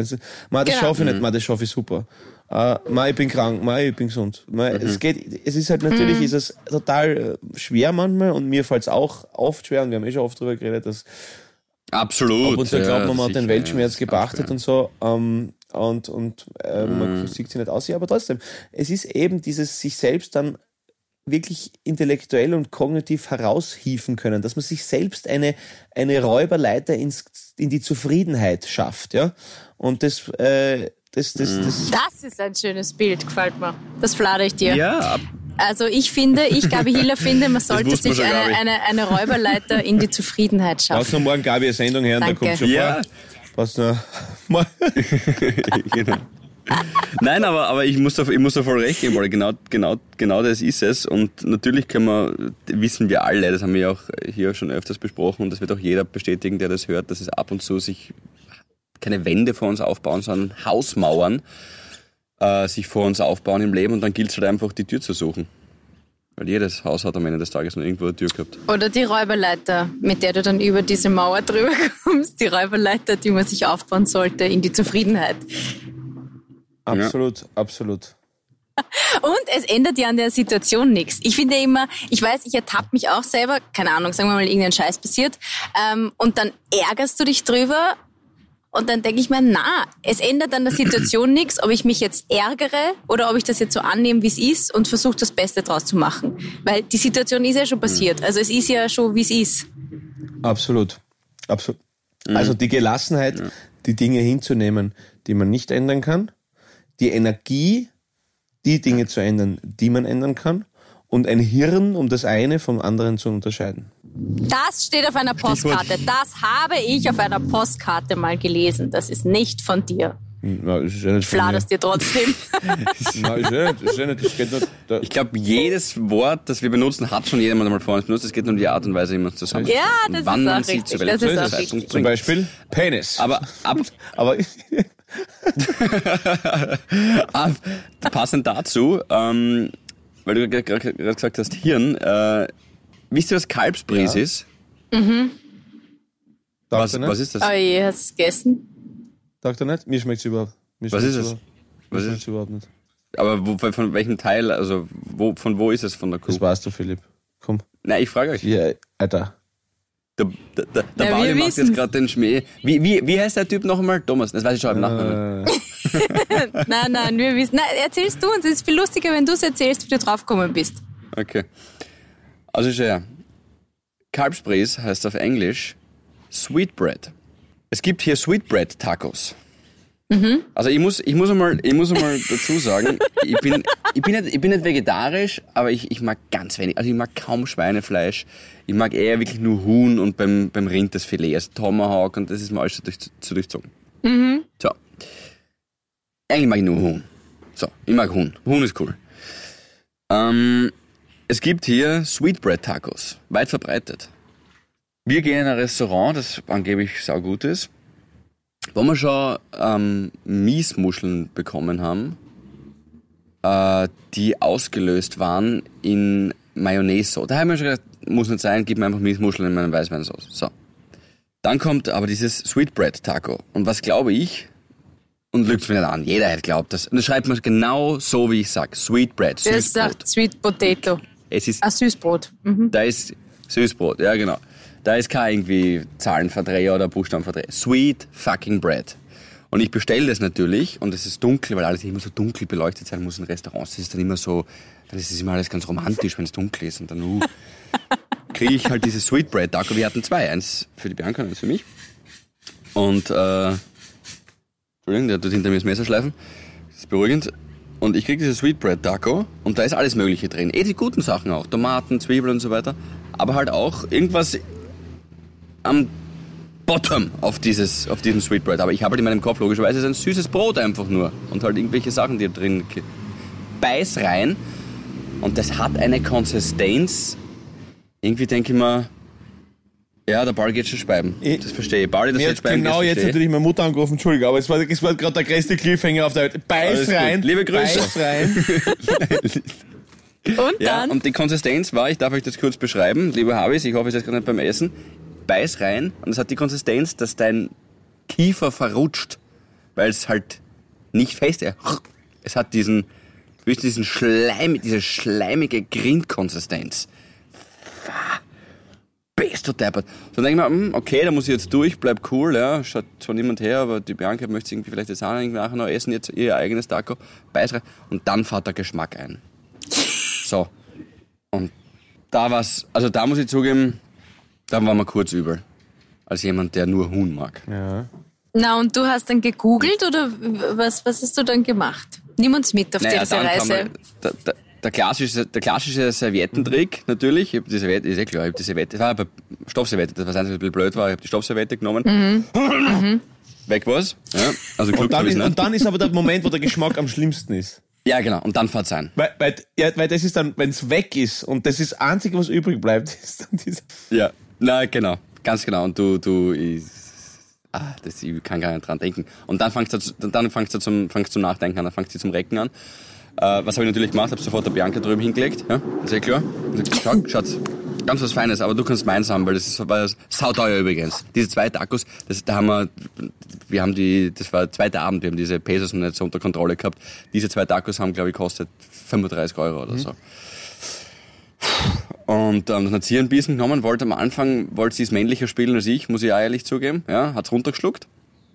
Ma, das Genau. schaffe ich nicht, ma, das schaffe ich super. Äh, ma, ich bin krank, ma, ich bin gesund. Ma, Es geht, es ist halt natürlich, ist es total äh, schwer manchmal und mir fällt es auch oft schwer und wir haben eh schon oft drüber geredet, dass Absolut. ab und zu glaubt man, man hat den Weltschmerz ja, gepachtet und so und und und äh, man sieht sie nicht aus, aber trotzdem, es ist eben dieses sich selbst dann wirklich intellektuell und kognitiv heraushieven können, dass man sich selbst eine eine Räuberleiter ins, in die Zufriedenheit schafft, ja und das äh, das das das Das ist ein schönes Bild, gefällt mir. Das fladere ich dir. Ja, Also ich finde, ich, Gabi Hiller, finde, man sollte sich schon, eine, eine, eine Räuberleiter in die Zufriedenheit schaffen. du morgen Gabi eine Sendung her und da Danke. kommt schon ja. vor. Du mal genau. Nein, aber, aber ich muss da, ich muss da voll recht geben, weil genau, genau, genau das ist es. Und natürlich können wir, wissen wir alle, das haben wir ja auch hier schon öfters besprochen und das wird auch jeder bestätigen, der das hört, dass es ab und zu sich keine Wände vor uns aufbauen, sondern Hausmauern äh, sich vor uns aufbauen im Leben und dann gilt es halt einfach, die Tür zu suchen. Weil jedes Haus hat am Ende des Tages nur irgendwo eine Tür gehabt. Oder die Räuberleiter, mit der du dann über diese Mauer drüber kommst. Die Räuberleiter, die man sich aufbauen sollte in die Zufriedenheit. Absolut, absolut. Und es ändert ja an der Situation nichts. Ich finde immer, ich weiß, ich ertappe mich auch selber, keine Ahnung, sagen wir mal, irgendein Scheiß passiert, ähm, und dann ärgerst du dich drüber und dann denke ich mir, na, es ändert an der Situation nichts, ob ich mich jetzt ärgere oder ob ich das jetzt so annehme, wie es ist und versuche das Beste draus zu machen. Weil die Situation ist ja schon passiert. Also es ist ja schon, wie es ist. Absolut. Absolut. Also die Gelassenheit, die Dinge hinzunehmen, die man nicht ändern kann, die Energie, die Dinge zu ändern, die man ändern kann, und ein Hirn, um das eine vom anderen zu unterscheiden. Das steht auf einer Postkarte. Das habe ich auf einer Postkarte mal gelesen. Das ist nicht von dir. Na, ist ja nicht. Fladerst dir trotzdem. Nein, ist ja nicht, ist ja nicht, das geht nur, da, Ich glaube, jedes Wort, das wir benutzen, hat schon jemand einmal vor uns benutzt. Es geht nur um die Art und Weise, wie man es zusammen Ja, das wann ist man auch sie zu Das ist auch richtig. zum. Beispiel Penis. Aber ab, Aber ab, passend dazu, ähm, weil du gerade gesagt hast, Hirn, äh, wisst ihr, was Kalbsbries Ja. ist? Sagt Was, was ist das? Oh je, hast du es gegessen? Sagt er nicht? Mir schmeckt's überhaupt. Mir Was ist es? überhaupt- Was ist überhaupt nicht. Aber wo, von welchem Teil, also wo, von wo ist es von der Kuh? Das weißt du, Philipp. Komm. Nein, ich frage euch. Ja, Alter. Der, der, der, der Ja, Pauli macht jetzt gerade den Schmäh. Wie, wie, wie heißt der Typ noch einmal? Thomas, das weiß ich schon im Nachnamen. Äh, Nein, nein, wir wissen. Nein, erzählst du uns. Es ist viel lustiger, wenn du es erzählst, wie du draufgekommen bist. Okay. Also schau her. Kalbsbries heißt auf Englisch Sweetbread. Es gibt hier Sweetbread Tacos. Also ich muss, ich muss einmal, ich muss einmal dazu sagen, ich bin, ich bin nicht, ich bin nicht vegetarisch, aber ich, ich mag ganz wenig. Also ich mag kaum Schweinefleisch. Ich mag eher wirklich nur Huhn und beim, beim Rind das Filet, also Tomahawk und das ist mir alles zu, durch, zu durchzogen. So. Eigentlich mag ich nur Huhn. So, ich mag Huhn. Huhn ist cool. Ähm, es gibt hier Sweetbread Tacos, weit verbreitet. Wir gehen in ein Restaurant, das angeblich saugut ist, wo wir schon ähm, Miesmuscheln bekommen haben, äh, die ausgelöst waren in Mayonnaise. Da haben wir schon gedacht, muss nicht sein, gib mir einfach Miesmuscheln in meine Weißweinsauce. So. Dann kommt aber dieses Sweetbread Taco. Und was glaube ich? Und lügt mir nicht an. Jeder hat glaubt das. Und das schreibt man genau so, wie ich sag. Sweetbread, Das Süßbrot. sagt Sweet Potato. Es ist Ah, Süßbrot. Mhm. da ist Süßbrot, ja genau. Da ist kein irgendwie Zahlenverdreher oder Buchstabenverdreher. Sweet fucking bread. Und ich bestelle das natürlich und es ist dunkel, weil alles immer so dunkel beleuchtet sein muss in Restaurants. Das ist dann immer so, dann ist es immer alles ganz romantisch, wenn es dunkel ist. Und dann uh, kriege ich halt dieses Sweetbread Taco. Wir hatten zwei, eins für die Bianca und eins für mich. Und, äh, Entschuldigung, der tut hinter mir das Messer schleifen. Das ist beruhigend. Und ich kriege dieses Sweetbread Taco und da ist alles Mögliche drin. Eh die guten Sachen auch. Tomaten, Zwiebeln und so weiter. Aber halt auch irgendwas am Bottom auf, dieses, auf diesem Sweetbread. Aber ich habe halt in meinem Kopf logischerweise ist ein süßes Brot einfach nur. Und halt irgendwelche Sachen, die da drin beiß rein. Und das hat eine Konsistenz. Irgendwie denke ich mir, ja, der Ball geht schon speiben. Ich- das verstehe ich. Ball, das jetzt speiben, genau das jetzt natürlich meine Mutter angerufen, Entschuldigung, aber es war, es war gerade der größte Cliffhanger auf der Welt. Beiß Alles gut. rein. Liebe Grüße. Beiß rein. Und Ja, dann? und die Konsistenz war, ich darf euch das kurz beschreiben, lieber Habis, ich hoffe, es ist gerade nicht beim Essen. Beiß rein und es hat die Konsistenz, dass dein Kiefer verrutscht, weil es halt nicht fest ist. Es hat diesen, weißt, diesen Schleim, diese schleimige Grindkonsistenz. Bist du deppert. Dann denke ich mir, hm, okay, da muss ich jetzt durch, bleib cool, ja, schaut zwar niemand her, aber die Bianca möchte irgendwie vielleicht jetzt auch nachher noch essen, jetzt ihr eigenes Taco, beiß rein und dann fährt der Geschmack ein. So. Und da war's, also da muss ich zugeben, da war mir kurz übel. Als jemand, der nur Huhn mag. Ja. Na, und du hast dann gegoogelt oder was, was hast du dann gemacht? Nimm uns mit auf diese dann kam Reise. mal- der, der, der klassische, der klassische Serviettentrick natürlich. Ich habe die Serviette, ist ja klar, ich habe die Serviette, das war aber Stoffserviette, das war das Einzige, was ein bisschen blöd war. Ich habe die Stoffserviette genommen. Weg war's. Ja, also Glück Und, dann ist, nicht. und dann ist aber der Moment, wo der Geschmack am schlimmsten ist. Ja, genau. Und dann fahrt's ein. Weil, weil, ja, weil das ist dann, wenn es weg ist und das ist das Einzige, was übrig bleibt, ist dann dieser. Ja, na genau, ganz genau. Und du, du, ich, ah, das, ich kann gar nicht dran denken. Und dann fangst du, zu- dann fangst du zum, fangst zum Nachdenken an, dann fangst du zum Recken an. Äh, was habe ich natürlich gemacht? Habe sofort der Bianca drüben hingelegt, ja, ist eh klar. Schau, Schatz, ganz was Feines, aber du kannst meins haben, weil das ist war sauteuer übrigens. Diese zwei Tacos, das, da haben wir, wir haben die, das war der zweite Abend, wir haben diese Pesos noch nicht so unter Kontrolle gehabt. Diese zwei Tacos haben, glaube ich, kostet 35 Euro oder so. Und ähm, dann hat sie einen Bissen genommen, wollte am Anfang, wollte sie es männlicher spielen als ich, muss ich auch ehrlich zugeben. Ja, hat's runtergeschluckt.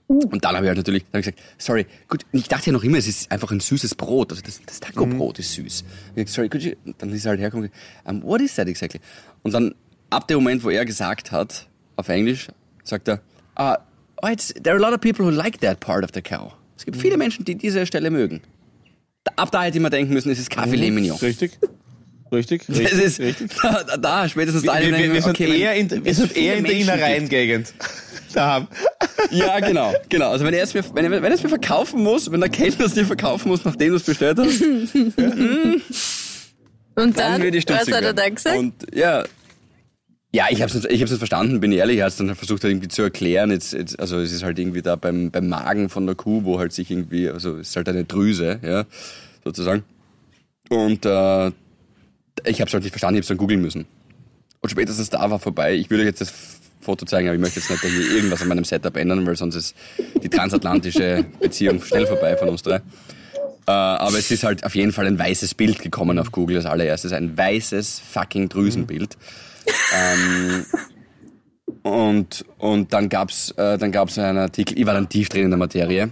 Und dann habe ich halt natürlich dann gesagt, sorry, gut, ich dachte ja noch immer, es ist einfach ein süßes Brot. Also das, das Taco-Brot ist süß. Gesagt, sorry, could you, dann ist er halt hergekommen, um, what is that exactly? Und dann, ab dem Moment, wo er gesagt hat, auf Englisch, sagt er, ah, oh, there are a lot of people who like that part of the cow. Es gibt viele Menschen, die diese Stelle mögen. Ab da hätte ich mir denken müssen, es ist Kaffee Mignon. Richtig? Richtig? Das Richtig? ist, richtig. da, da, spätestens da. Wir, wir, denke wir sind okay, eher in, wir es sind eher in der. Innereien-Gegend. Da haben. Ja, genau, genau. Also wenn er es mir, wenn er, wenn er es mir verkaufen muss, wenn der Kellner es dir verkaufen muss, nachdem du es bestellt hast, Und dann dann, ich was hat er werden. da gesagt? Und ja, ja, ich habe es ich hab's nicht verstanden, bin ich ehrlich. Er hat es dann versucht halt irgendwie zu erklären. Jetzt, jetzt, also es ist halt irgendwie da beim, beim Magen von der Kuh, wo halt sich irgendwie, also es ist halt eine Drüse, ja, sozusagen. Und äh, ich habe es halt nicht verstanden, ich habe es dann googeln müssen. Und spätestens da war vorbei. Ich würde euch jetzt das Foto zeigen, aber ich möchte jetzt nicht hier irgendwas an meinem Setup ändern, weil sonst ist die transatlantische Beziehung schnell vorbei von uns drei. Äh, aber es ist halt auf jeden Fall ein weißes Bild gekommen auf Google als allererstes. Ein weißes fucking Drüsenbild. ähm, und, und dann gab's äh, dann gab's einen Artikel, ich war dann tief drin in der Materie,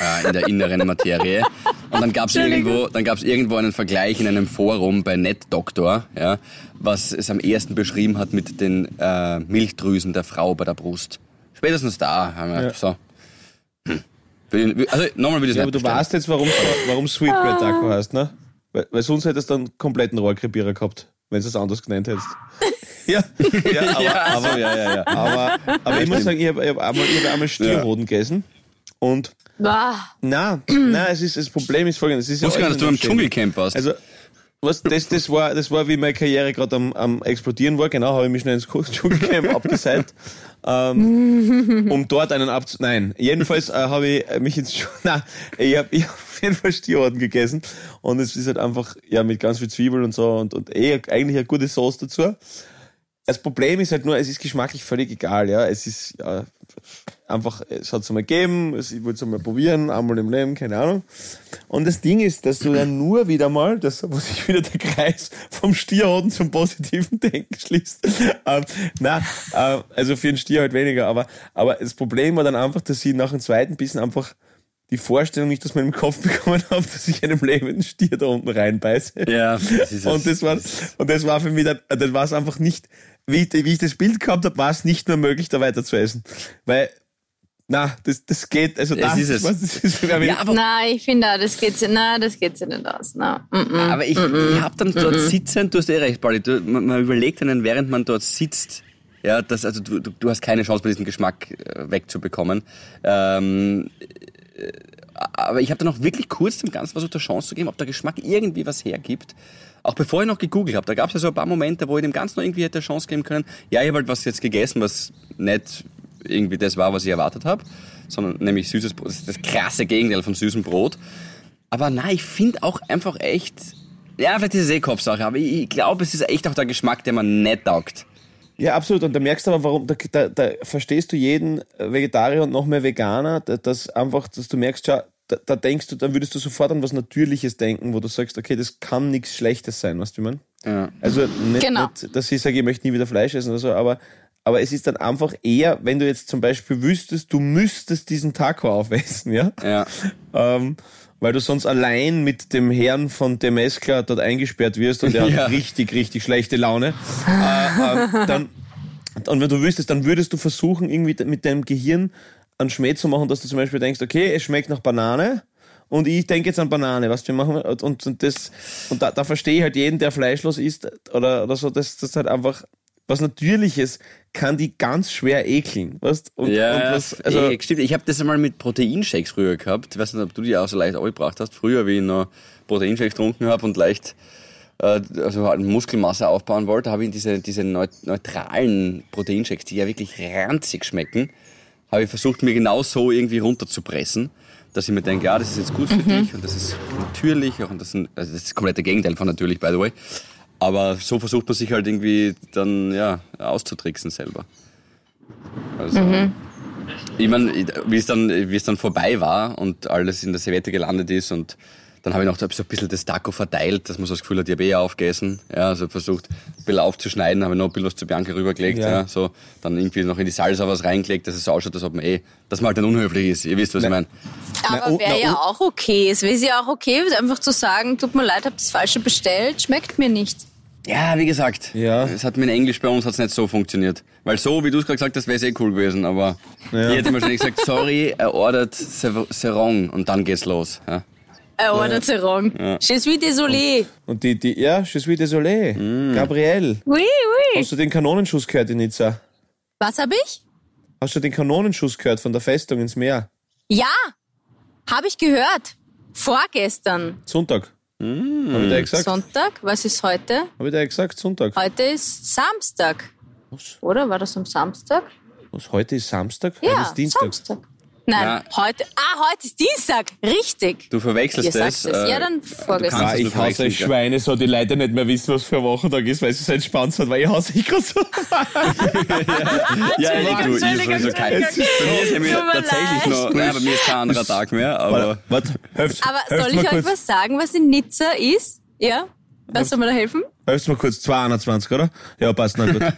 äh, in der inneren Materie. Und dann gab's irgendwo, dann gab's irgendwo einen Vergleich in einem Forum bei NetDoctor, ja, was es am ersten beschrieben hat mit den äh, Milchdrüsen der Frau bei der Brust. Spätestens da haben wir Ja. so. Hm. Also nochmal würde ich es Ja, aber du bestellen. weißt jetzt, warum, warum Sweetbread Taco heißt, ne? Weil, weil sonst hättest du einen kompletten Rohrkrepierer gehabt, wenn du es anders genannt hättest. ja, ja, aber, Ja, aber, so, ja, ja, ja. aber, aber ich muss sagen, ich habe hab einmal, ich hab einmal Stierhoden gegessen und Bah. na, na, es ist, das Problem ist folgendes. Es ist Ich wusste ja gar nicht, dass du im alles Dschungelcamp warst. Also, was, das, das, war, das war, wie meine Karriere gerade am, am explodieren war. Genau, habe ich mich schnell ins Dschungelcamp abgeseilt, ähm, um dort einen abzu... Nein, jedenfalls äh, habe ich mich ins... Dschung- Nein, ich habe ich hab auf jeden Fall Stierhoden gegessen und es ist halt einfach ja mit ganz viel Zwiebel und so und, und eh eigentlich eine gute Sauce dazu. Das Problem ist halt nur, es ist geschmacklich völlig egal, ja. Es ist ja, einfach, es hat es einmal gegeben, es- ich wollte es einmal probieren, einmal im Leben, keine Ahnung. Und das Ding ist, dass du dann nur wieder mal, das, wo sich wieder der Kreis vom Stierhoden zum positiven Denken schließt. ähm, na, äh, also für den Stier halt weniger, aber, aber das Problem war dann einfach, dass ich nach dem zweiten Bissen einfach die Vorstellung nicht aus meinem Kopf bekommen habe, dass ich einem lebenden Stier da unten reinbeiße. Ja, das ist Und das war, und das war für mich das war es einfach nicht, wie ich, wie ich das Bild gehabt habe, war es nicht mehr möglich, da weiter zu essen. Weil, na, das, das geht, also Es das ist es. was, das ist ja, aber Nein, ich finde, auch, das geht sich, nein, das geht sich nicht aus. Nein. Mm -mm. Aber ich, ich habe dann dort sitzend, du hast eh recht, Pauli, du, man, man überlegt dann, während man dort sitzt, ja, das, also du, du, du hast keine Chance, bei diesem Geschmack äh, wegzubekommen. Ähm, äh, aber ich habe dann auch wirklich kurz dem Ganzen versucht, eine Chance zu geben, ob der Geschmack irgendwie was hergibt. Auch bevor ich noch gegoogelt habe, da gab es ja so ein paar Momente, wo ich dem Ganzen noch irgendwie hätte Chance geben können. Ja, ich habe halt was jetzt gegessen, was nicht irgendwie das war, was ich erwartet habe, sondern nämlich süßes Brot. Das ist das krasse Gegenteil von süßem Brot. Aber nein, ich finde auch einfach echt, ja, vielleicht ist es eh Kopfsache, aber ich, glaube, es ist echt auch der Geschmack, der man nicht taugt. Ja, absolut. Und da merkst du aber, warum, da, da, da verstehst du jeden Vegetarier und noch mehr Veganer, da- dass einfach, dass du merkst, schau, da, da denkst du, dann würdest du sofort an was Natürliches denken, wo du sagst, okay, das kann nichts Schlechtes sein, weißt du, wie ich mein? Ja. Also nicht, Genau. nicht, dass ich sage, ich möchte nie wieder Fleisch essen oder so, aber, aber es ist dann einfach eher, wenn du jetzt zum Beispiel wüsstest, du müsstest diesen Taco aufessen, ja? Ja. ähm, weil du sonst allein mit dem Herrn von Temescla dort eingesperrt wirst und der Ja. hat richtig, richtig schlechte Laune. äh, äh, dann, und wenn du wüsstest, dann würdest du versuchen, irgendwie mit deinem Gehirn einen Schmäh zu machen, dass du zum Beispiel denkst, okay, es schmeckt nach Banane und ich denke jetzt an Banane, was wir machen und, und, das und da, da verstehe ich halt jeden, der fleischlos isst oder, oder so, dass das halt einfach was Natürliches kann die ganz schwer ekeln, weißt? Und, Ja, und was, also, eh, stimmt. Ich habe das einmal mit Proteinshakes früher gehabt. Ich weiß nicht, ob du die auch so leicht angebracht hast. Früher, wie ich noch Proteinshakes getrunken habe und leicht äh, also halt Muskelmasse aufbauen wollte, habe ich diese, diese neut neutralen Proteinshakes, die ja wirklich ranzig schmecken, habe ich versucht, mir genau so irgendwie runterzupressen, dass ich mir denke, ja, das ist jetzt gut für dich und das ist natürlich, auch, und das, ist, also das ist das komplette Gegenteil von natürlich, by the way. Aber so versucht man sich halt irgendwie dann, ja, auszutricksen selber. Also, ich meine, wie es dann, wie es dann vorbei war und alles in der Serviette gelandet ist und dann habe ich noch so ein bisschen das Taco verteilt, dass man so das Gefühl hat, ich habe eh aufgegessen. Ja, also versucht, ein bisschen aufzuschneiden, habe ich noch ein bisschen was zu Bianca rübergelegt. Ja. Ja. so, dann irgendwie noch in die Salsa was reingelegt, dass es so ausschaut, als ob man eh, dass man halt nicht unhöflich ist. Ihr wisst, was ich meine. Aber oh, wäre ja oh. auch okay. Es wäre ja auch okay, einfach zu sagen, tut mir leid, hab das Falsche bestellt, schmeckt mir nicht. Ja, wie gesagt, Ja. es hat mit Englisch bei uns hat's nicht so funktioniert. Weil so, wie du es gerade gesagt hast, wäre es eh cool gewesen. Aber Ja. ich hätte wahrscheinlich gesagt, sorry, er ordert Ser- Serong und dann geht's los. Ja. Er ordert sie wrong. Je suis désolé. Und die, die, ja, Je suis désolé. Mm. Gabriel. Oui, oui. Hast du den Kanonenschuss gehört in Nizza? Was hab ich? Hast du den Kanonenschuss gehört von der Festung ins Meer? Ja, habe ich gehört. Vorgestern. Sonntag. Mm. Hab ich dir gesagt? Sonntag. Was ist heute? Hab ich dir gesagt, Sonntag. Heute ist Samstag. Was? Oder? War das am Samstag? Was, heute ist Samstag? Ja, heute ist Dienstag. Samstag. Nein, Ja. heute. Ah, heute ist Dienstag. Richtig. Du verwechselst Ihr das. sagt es. Ja, dann vorgestern. Ah, es ich hasse euch? Schweine, so die Leute nicht mehr wissen, was für ein Wochentag ist, weil sie so entspannt sind, weil ich hasse ich gerade so. Ja, ich du, ich sowieso kein. Bei mir ist nämlich tatsächlich noch, nein, bei mir ist kein anderer Tag mehr, aber Warte, helft, Aber soll ich euch was sagen, was in Nizza ist? Ja? Was soll mir da helfen? Helft mir kurz, 221, oder? Ja, passt, na gut.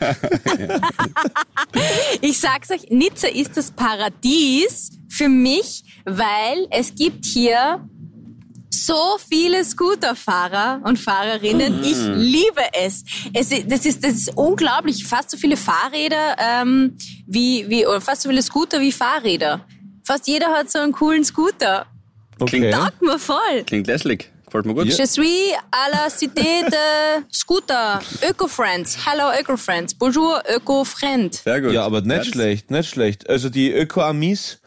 Ich sag's euch, Nizza ist das Paradies für mich, weil es gibt hier so viele Scooterfahrer und Fahrerinnen. Ich liebe es. es ist, das, ist, das ist unglaublich. Fast so viele Fahrräder ähm, wie, wie, oder fast so viele Scooter wie Fahrräder. Fast jeder hat so einen coolen Scooter. Okay. Taugt mir voll. klingt lässig. Gefällt mir gut. Je suis à la cité de Scooter. Eco-Friends. Hello, Eco-Friends. Bonjour, Eco-Friend. Sehr gut. Ja, aber nicht das- schlecht, nicht schlecht. Also die Öko-Amis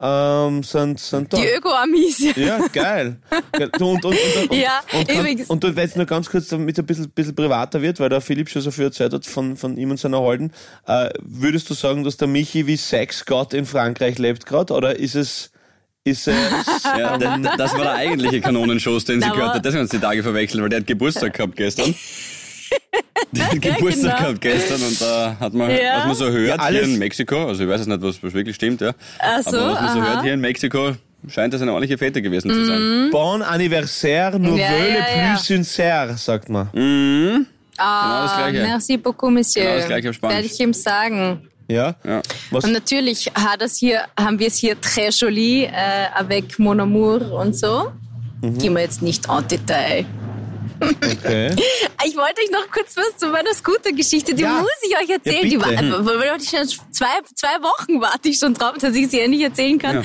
ähm, sind, sind da. Die Öko-Amis. Ja, geil. Und, und, und, und, Ja, und, übrigens. Und, wenn es nur ganz kurz, damit es ein bisschen, bisschen privater wird, weil der Philipp schon so viel erzählt hat von, von ihm und seiner Holden, äh, würdest du sagen, dass der Michi wie Sexgott in Frankreich lebt gerade? Oder ist es, ist es, Ja, d- das war der eigentliche Kanonenschuss, den sie Da gehört hat. Deswegen haben sie die Tage verwechselt, weil der hat Geburtstag gehabt gestern. Die hat Geburtstag genau. gehabt gestern und da hat man, Ja. was man so hört Ja, hier in Mexiko, also ich weiß jetzt nicht, was, was wirklich stimmt, ja. Ach so, aber was man so aha. hört hier in Mexiko, scheint das eine ordentliche Fete gewesen zu sein. Bon anniversaire, nous Ja, plus sincère, sagt man. Genau das Ah, Gleiche. merci beaucoup, Monsieur. Genau das Gleiche auf Spanisch. Werde ich ihm sagen. Ja? Ja. Was? Und natürlich hat das hier, haben wir es hier très joli, äh, avec mon amour und so. Mhm. Gehen wir jetzt nicht en Detail. Okay. Ich wollte euch noch kurz was zu meiner Scooter-Geschichte, die Ja. muss ich euch erzählen. Ja, die war, bitte. äh, weil ich schon zwei, zwei Wochen warte ich schon drauf, dass ich sie endlich erzählen kann. Ja.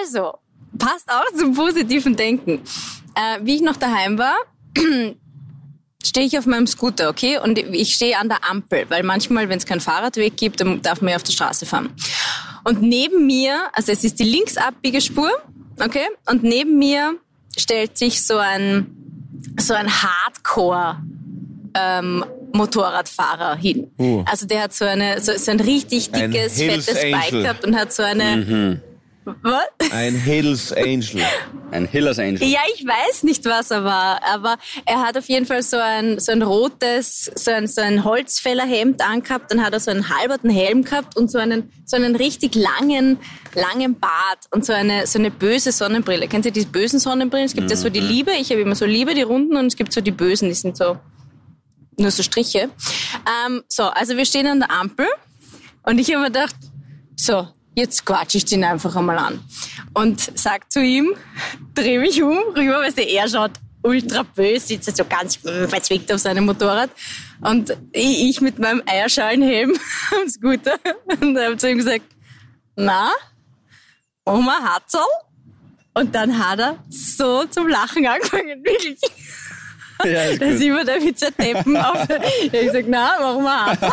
Also, passt auch zum positiven Denken. Äh, wie ich noch daheim war, stehe ich auf meinem Scooter, okay? Und ich stehe an der Ampel, weil manchmal, wenn es keinen Fahrradweg gibt, dann darf man ja auf der Straße fahren. Und neben mir, also es ist die linksabbiegerspur, okay? Und neben mir stellt sich so ein, so ein Hardcore, ähm, Motorradfahrer hin. Uh. Also der hat so eine, so, so ein richtig Ein dickes, Hells fettes Bike Angel. gehabt und hat so eine, was? Ein Hells Angel. Ein Hillers Angel. Ja, ich weiß nicht, was er war, aber er hat auf jeden Fall so ein, so ein rotes, so ein, so ein Holzfällerhemd angehabt, dann hat er so einen halberten Helm gehabt und so einen, so einen richtig langen, langen Bart und so eine, so eine böse Sonnenbrille. Kennt ihr die bösen Sonnenbrillen? Es gibt ja so die Liebe, ich habe immer so Liebe, die runden und es gibt so die bösen, die sind so, nur so Striche. Ähm, so, also wir stehen an der Ampel und ich habe mir gedacht, so, jetzt quatsch ich den einfach einmal an. Und sag zu ihm, dreh mich um, rüber, weil er schaut ultra böse, sitzt so ganz verzwickt auf seinem Motorrad. Und ich, mit meinem Eierschalenhelm am Scooter und habe zu ihm gesagt, na, Oma Hatzel? Und dann hat er so zum Lachen angefangen, wirklich. Ja, ist Da gut. sind wir da mit zerteppen auf der, ich hab gesagt, na, warum Hatzel?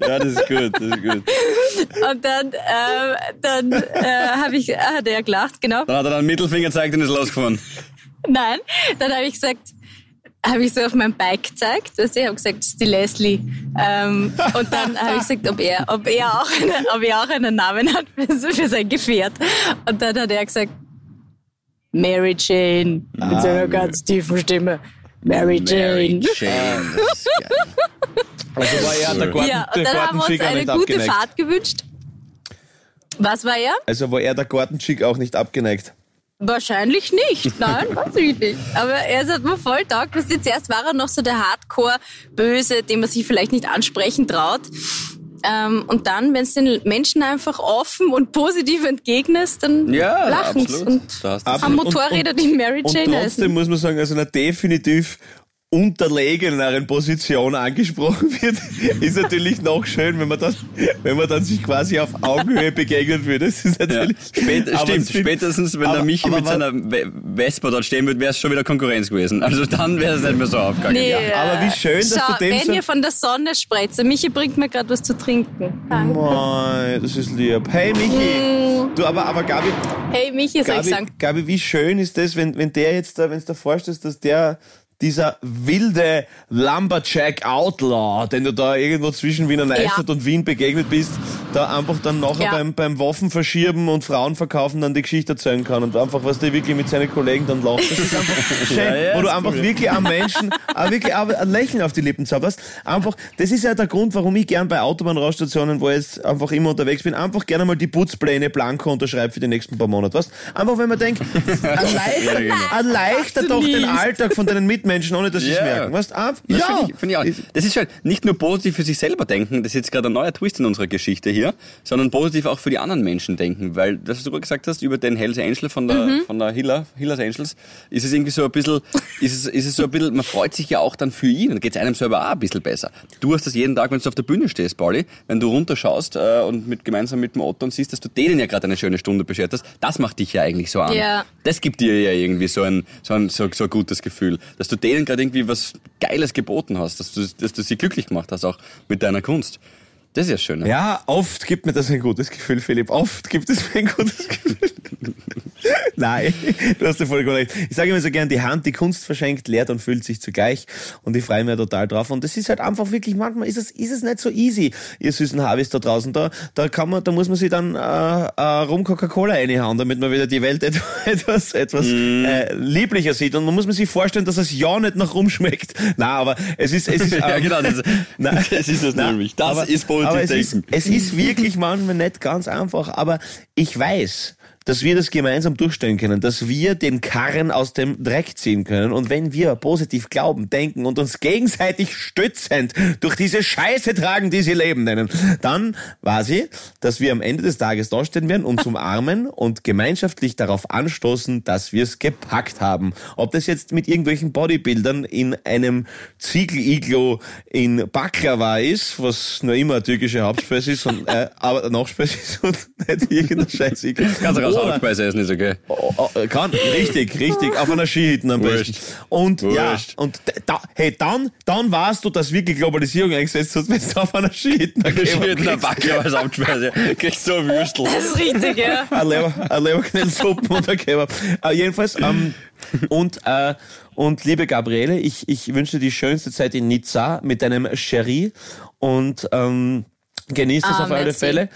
Ja, das ist gut, das ist gut. Und dann, äh, dann äh, ich, hat er gelacht, genau. Dann hat er dann einen Mittelfinger gezeigt und ist losgefahren. Nein, dann habe ich gesagt, habe ich so auf mein Bike gezeigt, weißt du, ich habe gesagt, das ist die Leslie. Ähm, und dann habe ich gesagt, ob er, ob er auch, eine, ob er auch einen Namen hat für, für sein Gefährt. Und dann hat er gesagt, Mary Jane, mit so einer ganz tiefen Stimme. Mary Jane. Mary Jane. Also war er der Garten, Ja, und dann haben wir uns eine nicht gute abgeneigt. Fahrt gewünscht. Was war er? Also war er der Gartenchick auch nicht abgeneigt. Wahrscheinlich nicht, nein, weiß ich nicht. Aber er hat mir voll taugt. Was jetzt erst war er noch so der Hardcore-Böse, den man sich vielleicht nicht ansprechen traut. Ähm, und dann, wenn es den Menschen einfach offen und positiv entgegnest, dann Ja, lachen absolut. Und haben und- Motorräder, und- die Mary Und Jane trotzdem heißen. muss man sagen, also einer definitiv unterlegeneren Position angesprochen wird, ist natürlich noch schön, wenn man dann, wenn man dann sich quasi auf Augenhöhe begegnen würde. Das ist Ja. natürlich, Spät, aber stimmt, spätestens wenn aber- der Michi mit seiner Vespa dort stehen würde, wäre es schon wieder Konkurrenz gewesen. Also dann wäre es nicht mehr so aufgegangen. Nee, Ja. aber wie schön, dass Schau, du dem wenn so- ihr von der Sonne sprecht, der Michi bringt mir gerade was zu trinken. Danke. Mei, das ist lieb. Hey Michi, du, aber, aber Gabi, Hey Michi, soll ich Gabi, sagen? Gabi, wie schön ist das, wenn, wenn der jetzt da, wenn du dir vorstellst, dass der dieser wilde Lumberjack Outlaw, den du da irgendwo zwischen Wiener Neustadt Ja. und Wien begegnet bist, da einfach dann nachher Ja. beim, beim Waffen verschieben und Frauen verkaufen dann die Geschichte erzählen kann und einfach, was der wirklich mit seinen Kollegen dann lacht. Das ist einfach schön, Ja, ja, wo du einfach cool. wirklich am Menschen, auch wirklich auch ein Lächeln auf die Lippen zauberst. Einfach, das ist ja der Grund, warum ich gern bei Autobahnraststationen, wo ich jetzt einfach immer unterwegs bin, einfach gerne mal die Putzpläne blanko unterschreibe für die nächsten paar Monate. Weißt? Einfach, wenn man denkt, erleichtert, genau. erleichtert doch den. Alltag von deinen Mitmenschen, ohne dass sie es Ja. merken. Weißt? Einfach, Das ja. finde ich, find ich auch. Das ist halt nicht nur positiv für sich selber denken, das ist jetzt gerade ein neuer Twist in unserer Geschichte hier, sondern positiv auch für die anderen Menschen denken, weil das, was du gerade gesagt hast über den Hells Angel von der, Mhm. von der Hiller, Hillers Angels, ist es irgendwie so ein bisschen, ist es, ist es so ein bisschen, man freut sich ja auch dann für ihn und geht es einem selber auch ein bisschen besser. Du hast das jeden Tag, wenn du auf der Bühne stehst, Pauli, wenn du runterschaust äh, und mit, gemeinsam mit dem Otto und siehst, dass du denen ja gerade eine schöne Stunde beschert hast, das macht dich ja eigentlich so an. Ja. Das gibt dir ja irgendwie so ein, so ein, so, so ein gutes Gefühl, dass du denen gerade irgendwie was Geiles geboten hast, dass du, dass du sie glücklich gemacht hast, auch mit deiner Kunst. Das ist ja schön. Ne? Ja, oft gibt mir das ein gutes Gefühl, Philipp. Oft gibt es mir ein gutes Gefühl. Nein, du hast ja voll recht. Ich sage immer so gern, die Hand, die Kunst verschenkt, lehrt und fühlt sich zugleich. Und ich freue mich total drauf. Und das ist halt einfach wirklich, manchmal ist es, ist es nicht so easy, ihr süßen Harvis da draußen. Da, da kann man, da muss man sich dann äh, äh, rum Coca-Cola reinhauen, damit man wieder die Welt etwas, etwas mm. äh, lieblicher sieht. Und man muss man sich vorstellen, dass es ja nicht nach rumschmeckt. Na, aber es ist, es ist, ähm, ja, genau, das, nein, das ist es nämlich. Das aber, ist Politik aber es ist, es ist wirklich manchmal nicht ganz einfach, aber ich weiß, dass wir das gemeinsam durchstellen können, dass wir den Karren aus dem Dreck ziehen können. Und wenn wir positiv glauben, denken und uns gegenseitig stützend durch diese Scheiße tragen, die sie Leben nennen, dann weiß ich, dass wir am Ende des Tages dastehen werden, uns umarmen und gemeinschaftlich darauf anstoßen, dass wir es gepackt haben. Ob das jetzt mit irgendwelchen Bodybuildern in einem Ziegel-Iglo in Baklava ist, was nur immer türkische Hauptspeise ist, und, äh, aber Nachspeise ist und nicht irgendein Scheiß. Kannst du Hauptspeise essen ist okay. Oh, oh, kann, richtig, richtig, auf einer Skihütte am besten. Und Wurscht. ja, und da, hey, dann, dann weißt du, dass wirklich Globalisierung eingesetzt hat, wenn du auf einer Skihütte Geschnittener Backe als Hauptspeise. Kriegst du ein Würstel. Das ist richtig, ja. Ein Leber, ein Leberknellsuppen und ein Kebab. Äh, jedenfalls, ähm, und, äh, und liebe Gabriele, ich, ich wünsche dir die schönste Zeit in Nizza mit deinem Cherie und ähm, genieß das Ah, auf alle merci. Fälle.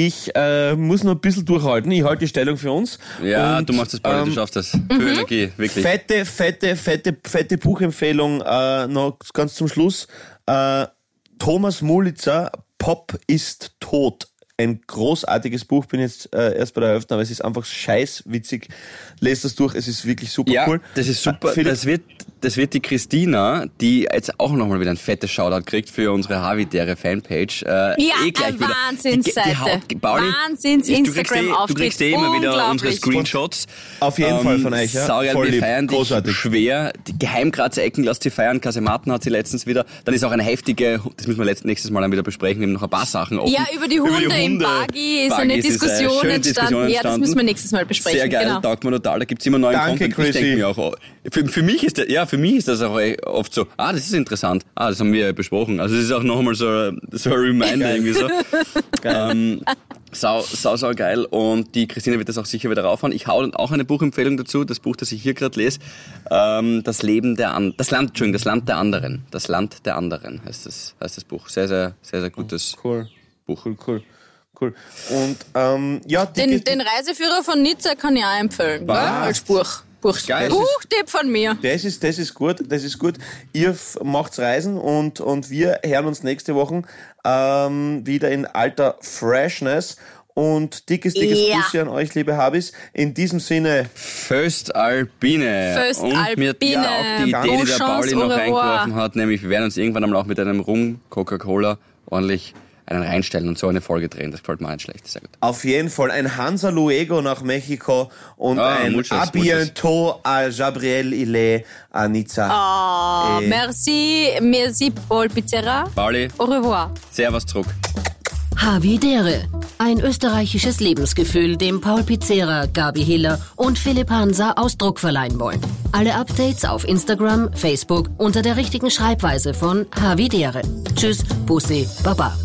Ich äh, muss noch ein bisschen durchhalten. Ich halte die Stellung für uns. Ja, Und, du machst das bald, du ähm, schaffst das. Für Energie, wirklich. Fette, fette, fette, fette Buchempfehlung äh, noch ganz zum Schluss. Äh, Thomas Mulitzer, Pop ist tot. Ein großartiges Buch, bin jetzt äh, erst bei der Hälfte, aber es ist einfach scheißwitzig. Lest das durch, es ist wirklich super Ja, cool. das ist super. Äh, Philipp, Das wird, das wird die Christina, die jetzt auch nochmal wieder ein fettes Shoutout kriegt für unsere Havidere Fanpage. Äh, Ja, eh gleich eine wieder. Wahnsinnsseite. Die, die haut, Pauli, Wahnsinns du kriegst eh, du kriegst eh immer wieder unsere. Screenshots. Auf jeden Fall von euch, ja. Saugeil, Voll wir lieb. feiern dich Großartig. schwer. Die Geheimgrazer Ecken lasst sie feiern. Kasematen hat sie letztens wieder. Dann ist auch eine heftige, das müssen wir letzt- nächstes Mal dann wieder besprechen, haben noch ein paar Sachen offen. Ja, über die Hunde, im Bagi ist eine Bagi Diskussion schöne entstanden. Diskussion Ja, das entstanden. müssen wir nächstes Mal besprechen. Sehr geil, Genau. taugt mir total. Da gibt's immer neuen Danke, Content. Ich Chrissy. denke mir auch, oh, für, für mich ist das, ja, für mich ist das auch eh oft so, ah, das ist interessant. Ah, das haben wir ja besprochen. Also es ist auch noch einmal so, so ein Reminder irgendwie so. ähm, sau, sau, sau geil. Und die Christine wird das auch sicher wieder raufhauen. Ich hau dann auch eine Buchempfehlung dazu, das Buch, das ich hier gerade lese. Ähm, das Leben der an das Land, Entschuldigung, das Land der anderen. Das Land der anderen heißt das, heißt das Buch. Sehr, sehr, sehr, sehr gutes cool, Buch. cool, cool, cool. Und ähm, ja, die, Den, den Reiseführer von Nizza kann ich auch empfehlen, gell? Als Buch. Buch. Geil. Buchtipp von mir. Das ist, das ist gut, das ist gut. Ihr macht's Reisen und, und wir hören uns nächste Woche ähm, wieder in alter Freshness. Und dickes, dickes Ja. Bussi an euch, liebe Habis. In diesem Sinne, Föst Alpine. Föst Und mir hat ja Alpine. auch die Idee, die der Pauli noch reingeworfen hat, nämlich wir werden uns irgendwann einmal auch mit einem Rum Coca-Cola ordentlich einen reinstellen und so eine Folge drehen. Das gefällt mir nicht schlecht. Sehr gut. auf jeden Fall ein Hansa Luego nach Mexiko und Ah, ein muchas, A muchas. bientôt à Gabriel Ile à Nizza. Oh, Eh. merci, merci Paul Pizzerra. Pauli, Au revoir. Servus zurück. Havidere. Ein österreichisches Lebensgefühl, dem Paul Pizzera, Gabi Hiller und Philipp Hansa Ausdruck verleihen wollen. Alle Updates auf Instagram, Facebook unter der richtigen Schreibweise von Havidere. Tschüss, Bussi, Baba.